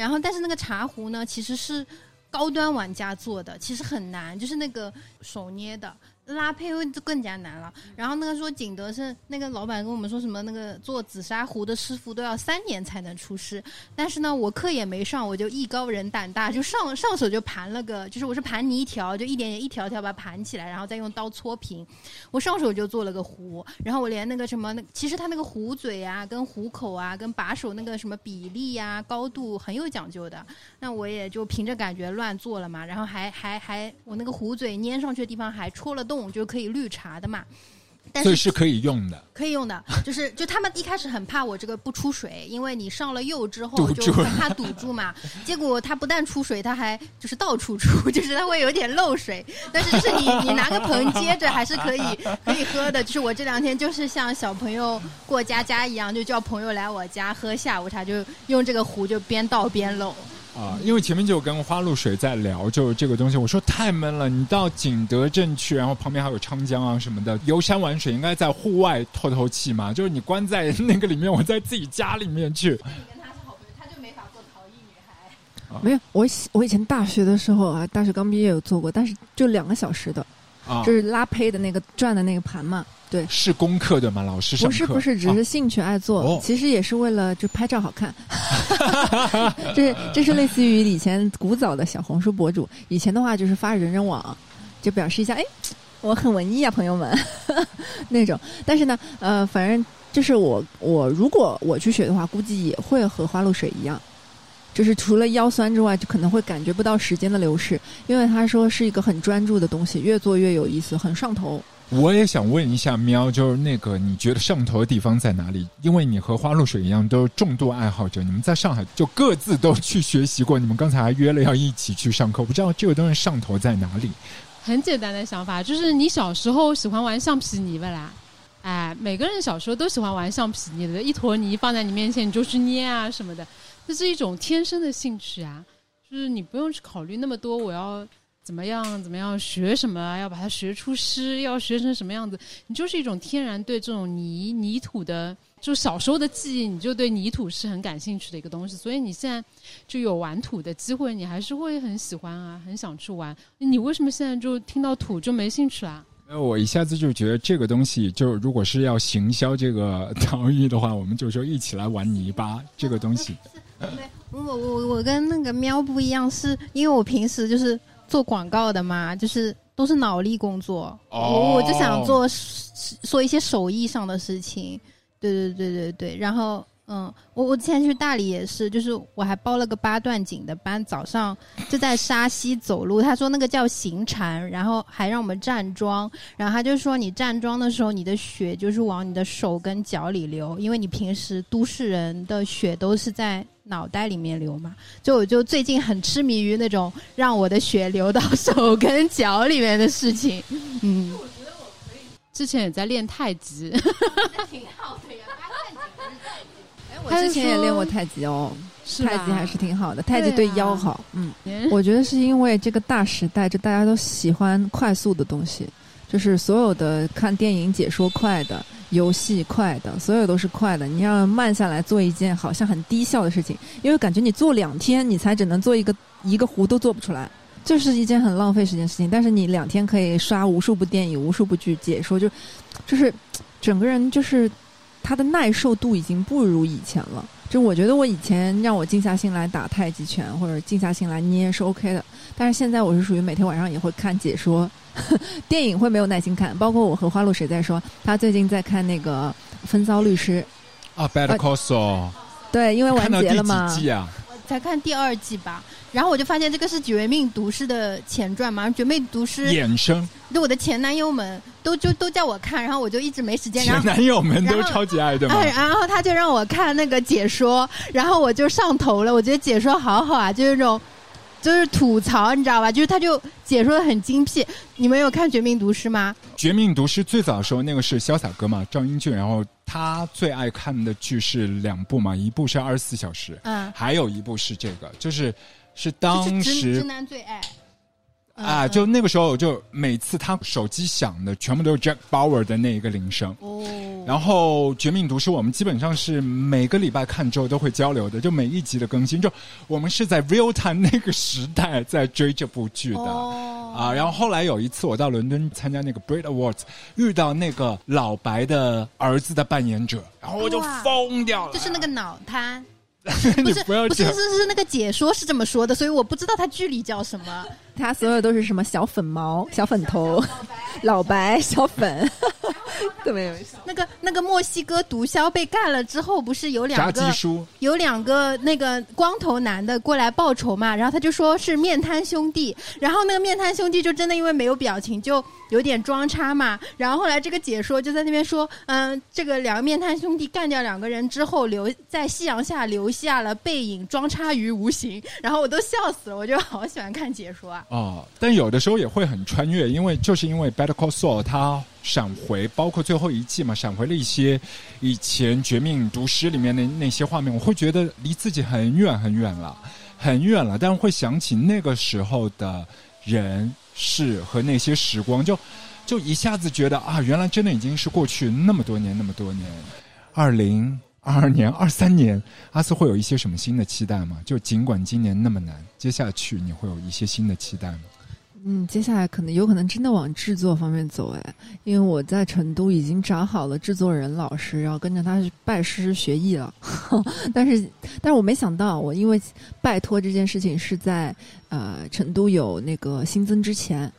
C: 然后，但是那个茶壶呢，其实是高端玩家做的，其实很难，就是那个手捏的，拉胚就更加难了。然后那个说景德镇那个老板跟我们说什么，那个做紫砂壶的师傅都要三年才能出师。但是呢，我课也没上，我就艺高人胆大，就上上手就盘了个，就是我是盘泥条，就一点点一条条把它盘起来，然后再用刀搓平。我上手就做了个壶，然后我连那个什么，那其实它那个壶嘴啊、跟壶口啊、跟把手那个什么比例呀、高度很有讲究的。那我也就凭着感觉乱做了嘛，然后还还还我那个壶嘴粘上去的地方还戳了洞，就可以绿茶的嘛。但是
A: 所以是可以用的。
C: 可以用的，就是就他们一开始很怕我这个不出水，因为你上了釉之后就很怕堵住嘛。结果它不但出水，它还就是到处出，就是它会有点漏水。但是就是你你拿个盆接着还是可以可以喝的。就是我这两天就是像小朋友过家家一样，就叫朋友来我家喝下午茶，就用这个壶就边倒边漏。
A: 啊，因为前面就有跟花露水在聊，就是这个东西，我说太闷了，你到景德镇去，然后旁边还有昌江啊什么的，游山玩水应该在户外透透气嘛，就是你关在 那个里面，我在自己家里面去，
C: 跟他是好朋友，他就没法做陶艺女孩。
D: 没有，我我以前大学的时候啊，大学刚毕业有做过，但是就两个小时的，
A: 啊，
D: 就是拉胚的那个转的那个盘嘛。对，
A: 是功课对吗？老师上课
D: 不是不是，只是兴趣爱做，
A: 哦
D: 其实也是为了就拍照好看。这是这是类似于以前古早的小红书博主，以前的话就是发人人网，就表示一下，哎，我很文艺啊，朋友们 那种。但是呢，呃，反正就是我我如果我去学的话，估计也会和花露水一样。就是除了腰酸之外，就可能会感觉不到时间的流逝，因为他说是一个很专注的东西，越做越有意思，很上头。
A: 我也想问一下喵，就是那个你觉得上头的地方在哪里？因为你和花露水一样都是重度爱好者，你们在上海就各自都去学习过，你们刚才还约了要一起去上课，不知道这个东西上头在哪里？
B: 很简单的想法，就是你小时候喜欢玩橡皮泥不啦？哎，每个人小时候都喜欢玩橡皮泥的，一坨泥放在你面前，你就去捏啊什么的，这是一种天生的兴趣啊，就是你不用去考虑那么多，我要怎么样怎么样学什么，要把它学出诗，要学成什么样子，你就是一种天然对这种泥泥土的，就小时候的记忆，你就对泥土是很感兴趣的一个东西，所以你现在就有玩土的机会，你还是会很喜欢啊，很想去玩。你为什么现在就听到土就没兴趣啦？
A: 呃，我一下子就觉得这个东西，就如果是要行销这个 陶艺的话，我们就说一起来玩泥巴这个东西。
C: 对，我我我跟那个喵不一样，是因为我平时就是做广告的嘛，就是都是脑力工作，
A: 哦
C: 我我就想做做一些手艺上的事情，对对对对对，然后。嗯，我我之前去大理也是，就是我还报了个八段锦的班，早上就在沙溪走路。他说那个叫行禅，然后还让我们站桩，然后他就说你站桩的时候，你的血就是往你的手跟脚里流，因为你平时都市人的血都是在脑袋里面流嘛。就我就最近很痴迷于那种让我的血流到手跟脚里面的事情。嗯，我觉得我可以
B: 之前也在练太极，
C: 挺好的呀，
D: 我之前也练过太极哦，
B: 是
D: 太极还是挺好的，太极对腰好。嗯，
B: 嗯
D: 我觉得是因为这个大时代，就大家都喜欢快速的东西，就是所有的看电影解说快的，游戏快的，所有都是快的。你要慢下来做一件好像很低效的事情，因为感觉你做两天，你才只能做一个一个弧都做不出来。就是一件很浪费时间的事情，但是你两天可以刷无数部电影、无数部剧解说，就就是整个人就是他的耐受度已经不如以前了。就我觉得我以前让我静下心来打太极拳或者静下心来捏是 OK 的，但是现在我是属于每天晚上也会看解说，电影会没有耐心看。包括我和花露水在说，他最近在看那个《风骚律师
A: 啊，Better Call Saul，》，
D: 对，因为完
A: 看到第
D: 结了嘛
A: 几。季啊？
C: 才看第二季吧，然后我就发现这个是《绝命毒师》的前传嘛，《绝命毒师》
A: 衍生，
C: 对我的前男友们都就都叫我看，然后我就一直没时间，然后。
A: 前男友们都超级爱的嘛。
C: 哎，然后他就让我看那个解说，然后我就上头了。我觉得解说好好啊，就是那种，就是吐槽，你知道吧？就是他就解说的很精辟。你们有看《绝命毒师》吗？
A: 绝命毒师最早的时候，那个是潇洒哥嘛，赵英俊，然后他最爱看的剧是两部嘛，一部是二十四小时，
C: 嗯，
A: 还有一部是这个，就是是当
C: 时直男最爱。嗯
A: 啊，
C: 嗯
A: 就那个时候，就每次他手机响的全部都是 Jack Bauer 的那一个铃声。
C: 哦，
A: 然后《绝命毒师》我们基本上是每个礼拜看之后都会交流的，就每一集的更新，就我们是在 real time 那个时代在追这部剧的。
C: 哦，
A: 啊，然后后来有一次我到伦敦参加那个 Brit Awards，遇到那个老白的儿子的扮演者，然后我就疯掉了。
C: 就是那个脑瘫，
A: 你
C: 不是不是是是那个解说是这么说的，所以我不知道他剧里叫什么。
D: 他所有都是什么小粉毛、小粉头、老白、小粉，特别有意思。
C: 那个那个墨西哥毒枭被干了之后，不是有两个，有两个那个光头男的过来报仇嘛，然后他就说是面瘫兄弟，然后那个面瘫兄弟就真的因为没有表情，就有点装叉嘛。然后后来这个解说就在那边说，嗯，这个两个面瘫兄弟干掉两个人之后，留在夕阳下留下了背影，装叉于无形。然后我都笑死了，我就好喜欢看解说啊。
A: 哦，但有的时候也会很穿越，因为就是因为《Better Call Saul》它闪回，包括最后一季嘛，闪回了一些以前《绝命毒师》里面的那些画面，我会觉得离自己很远很远了，很远了，但会想起那个时候的人事和那些时光，就就一下子觉得啊，原来真的已经是过去那么多年，那么多年，二零。二二年、二三年，阿斯会有一些什么新的期待吗？就尽管今年那么难，接下去你会有一些新的期待吗？
D: 嗯，接下来可能有可能真的往制作方面走哎，因为我在成都已经找好了制作人老师，然后跟着他去拜师学艺了。但是，但是我没想到，我因为拜托这件事情是在呃成都有那个新增之前，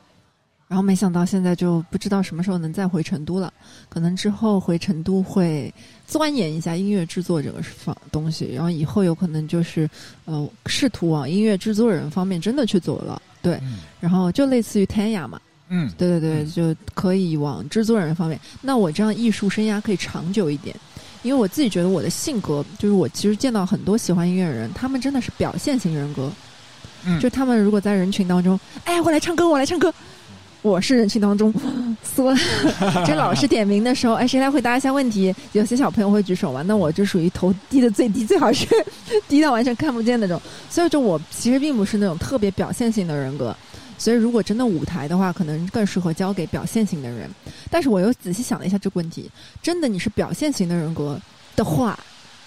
D: 然后没想到现在就不知道什么时候能再回成都了。可能之后回成都会钻研一下音乐制作这个方东西，然后以后有可能就是呃试图往音乐制作人方面真的去走了。对，
A: 嗯
D: 然后就类似于 Tanya 嘛，
A: 嗯，
D: 对对对，就可以往制作人方面。那我这样艺术生涯可以长久一点，因为我自己觉得我的性格，就是我其实见到很多喜欢音乐的人，他们真的是表现型人格，
A: 嗯
D: 就他们如果在人群当中，哎，我来唱歌，我来唱歌。我是人群当中 缩，这老师点名的时候，哎，谁来回答一下问题？有些小朋友会举手嘛，那我就属于头低的最低，最好是 低到完全看不见那种。所以就我其实并不是那种特别表现型的人格，所以如果真的舞台的话，可能更适合交给表现型的人。但是我又仔细想了一下这个问题，真的你是表现型的人格的话，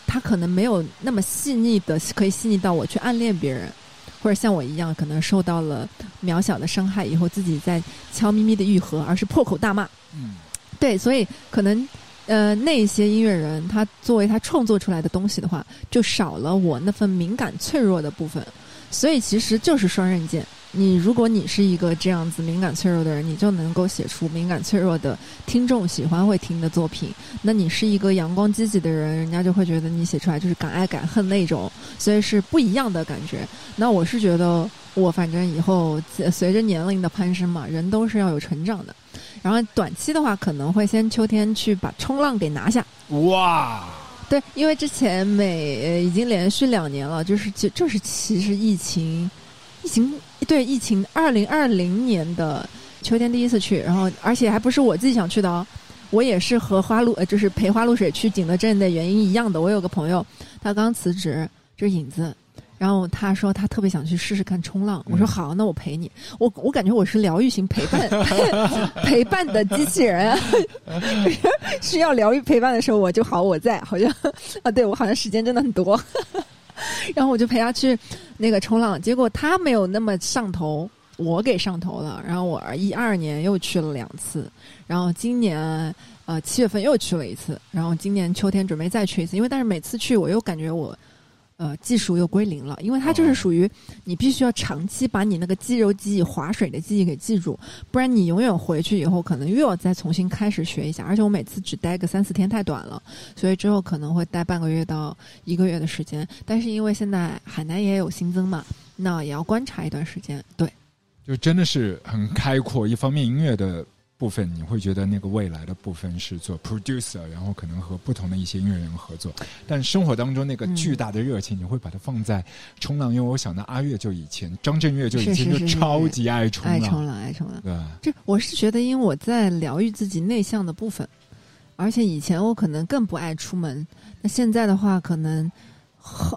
D: 他可能没有那么细腻的，可以细腻到我去暗恋别人。或者像我一样，可能受到了渺小的伤害以后，自己在悄咪咪的愈合，而是破口大骂。
A: 嗯，
D: 对，所以可能呃，那些音乐人他作为他创作出来的东西的话，就少了我那份敏感脆弱的部分。所以其实就是双刃剑。你如果你是一个这样子敏感脆弱的人，你就能够写出敏感脆弱的听众喜欢会听的作品。那你是一个阳光积极的人，人家就会觉得你写出来就是敢爱敢恨那种，所以是不一样的感觉。那我是觉得，我反正以后呃随着年龄的攀升嘛，人都是要有成长的。然后短期的话，可能会先秋天去把冲浪给拿下。
A: 哇，
D: 对，因为之前每呃已经连续两年了，就是就就是其实疫情，疫情对疫情，二零二零年的秋天第一次去，然后而且还不是我自己想去的哦，我也是和花露呃就是陪花露水去景德镇的原因一样的。我有个朋友，他刚辞职，就是影子。然后他说他特别想去试试看冲浪，我说好，那我陪你。我我感觉我是疗愈型陪伴 陪伴的机器人，需要疗愈陪伴的时候我就好，我在，好像啊，对我好像时间真的很多。然后我就陪他去那个冲浪，结果他没有那么上头，我给上头了。然后我一二年又去了两次，然后今年呃七月份又去了一次，然后今年秋天准备再去一次，因为但是每次去我又感觉我。呃，技术又归零了，因为它就是属于你必须要长期把你那个肌肉记忆、划水的记忆给记住，不然你永远回去以后可能又要再重新开始学一下。而且我每次只待个三四天太短了，所以之后可能会待半个月到一个月的时间。但是因为现在海南也有新增嘛，那也要观察一段时间。对，
A: 就真的是很开阔。一方面，音乐的部分你会觉得那个未来的部分是做 producer，然后可能和不同的一些音乐人合作。但生活当中那个巨大的热情，你会把它放在冲浪。因为我想到阿月就以前，张震岳就以前就超级爱冲浪，
D: 爱冲浪，爱冲浪。
A: 对吧？
D: 这我是觉得，因为我在疗愈自己内向的部分，而且以前我可能更不爱出门，那现在的话，可能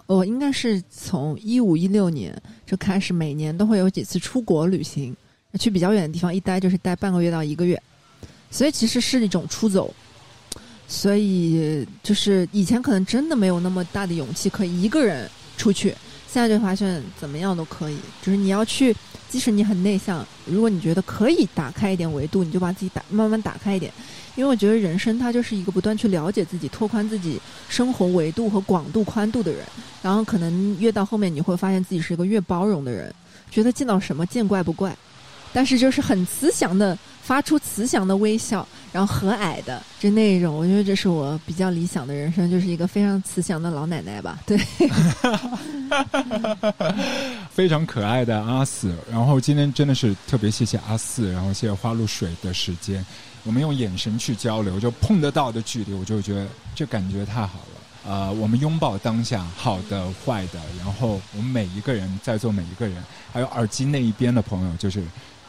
D: 我应该是从一五一六年就开始，每年都会有几次出国旅行，去比较远的地方，一待就是待半个月到一个月，所以其实是一种出走。所以就是以前可能真的没有那么大的勇气可以一个人出去，现在就发现怎么样都可以，就是你要去即使你很内向，如果你觉得可以打开一点维度，你就把自己打慢慢打开一点。因为我觉得人生它就是一个不断去了解自己、拓宽自己生活维度和广度、宽度的人。然后可能越到后面，你会发现自己是一个越包容的人，觉得见到什么见怪不怪，但是就是很慈祥的发出慈祥的微笑，然后和蔼的就那一种。我觉得这是我比较理想的人生，就是一个非常慈祥的老奶奶吧。对，
A: 非常可爱的阿四。然后今天真的是特别谢谢阿四，然后谢谢花露水的时间。我们用眼神去交流，就碰得到的距离，我就觉得这感觉太好了。呃，我们拥抱当下，好的、坏的，然后我们每一个人在座每一个人，还有耳机那一边的朋友，就是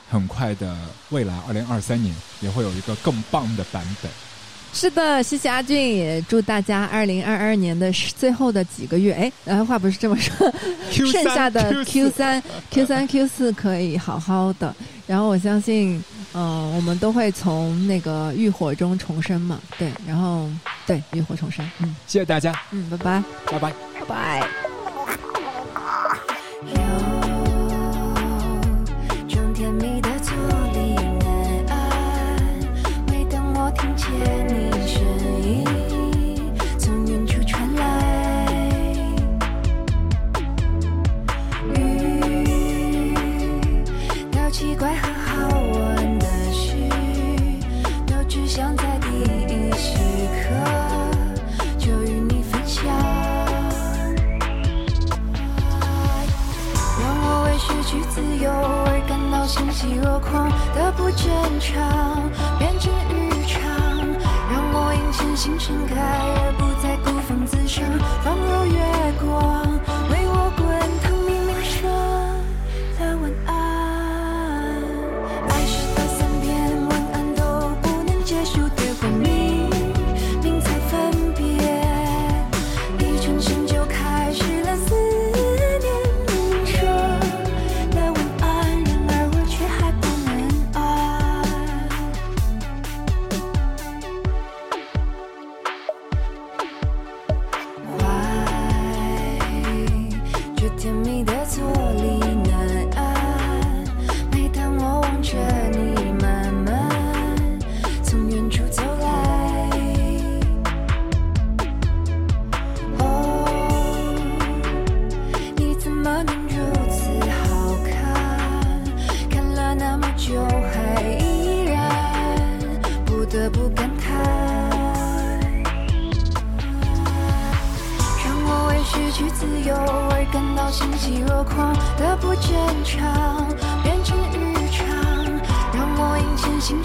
A: 很快的未来，二零二三年也会有一个更棒的版本。
D: 是的，谢谢阿俊，也祝大家二零二二年的最后的几个月，哎，呃，话不是这么说，剩下的 Q 三、Q 三、Q 四可以好好的。然后我相信。嗯，我们都会从那个浴火中重生嘛，对，然后对浴火重生，嗯，
A: 谢谢大家，
D: 嗯，拜拜，
A: 拜拜，
D: 拜拜。的不正常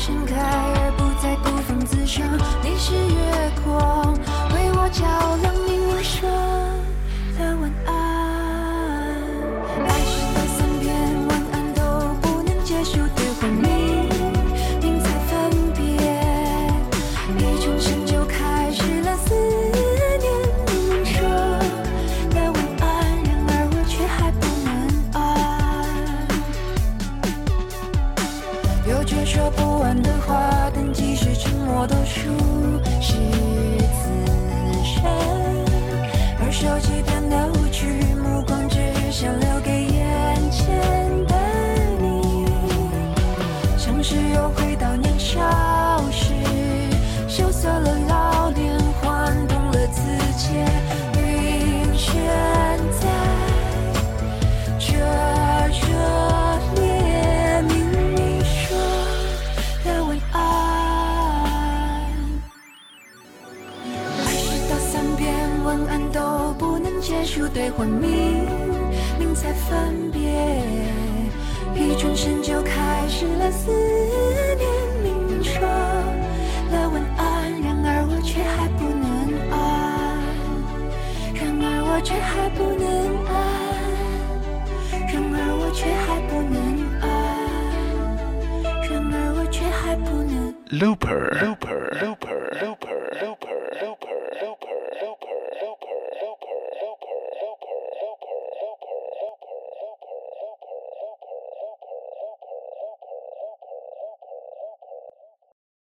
D: 盛开而不再孤芳自赏。你是月光
F: 为我照亮会昏迷。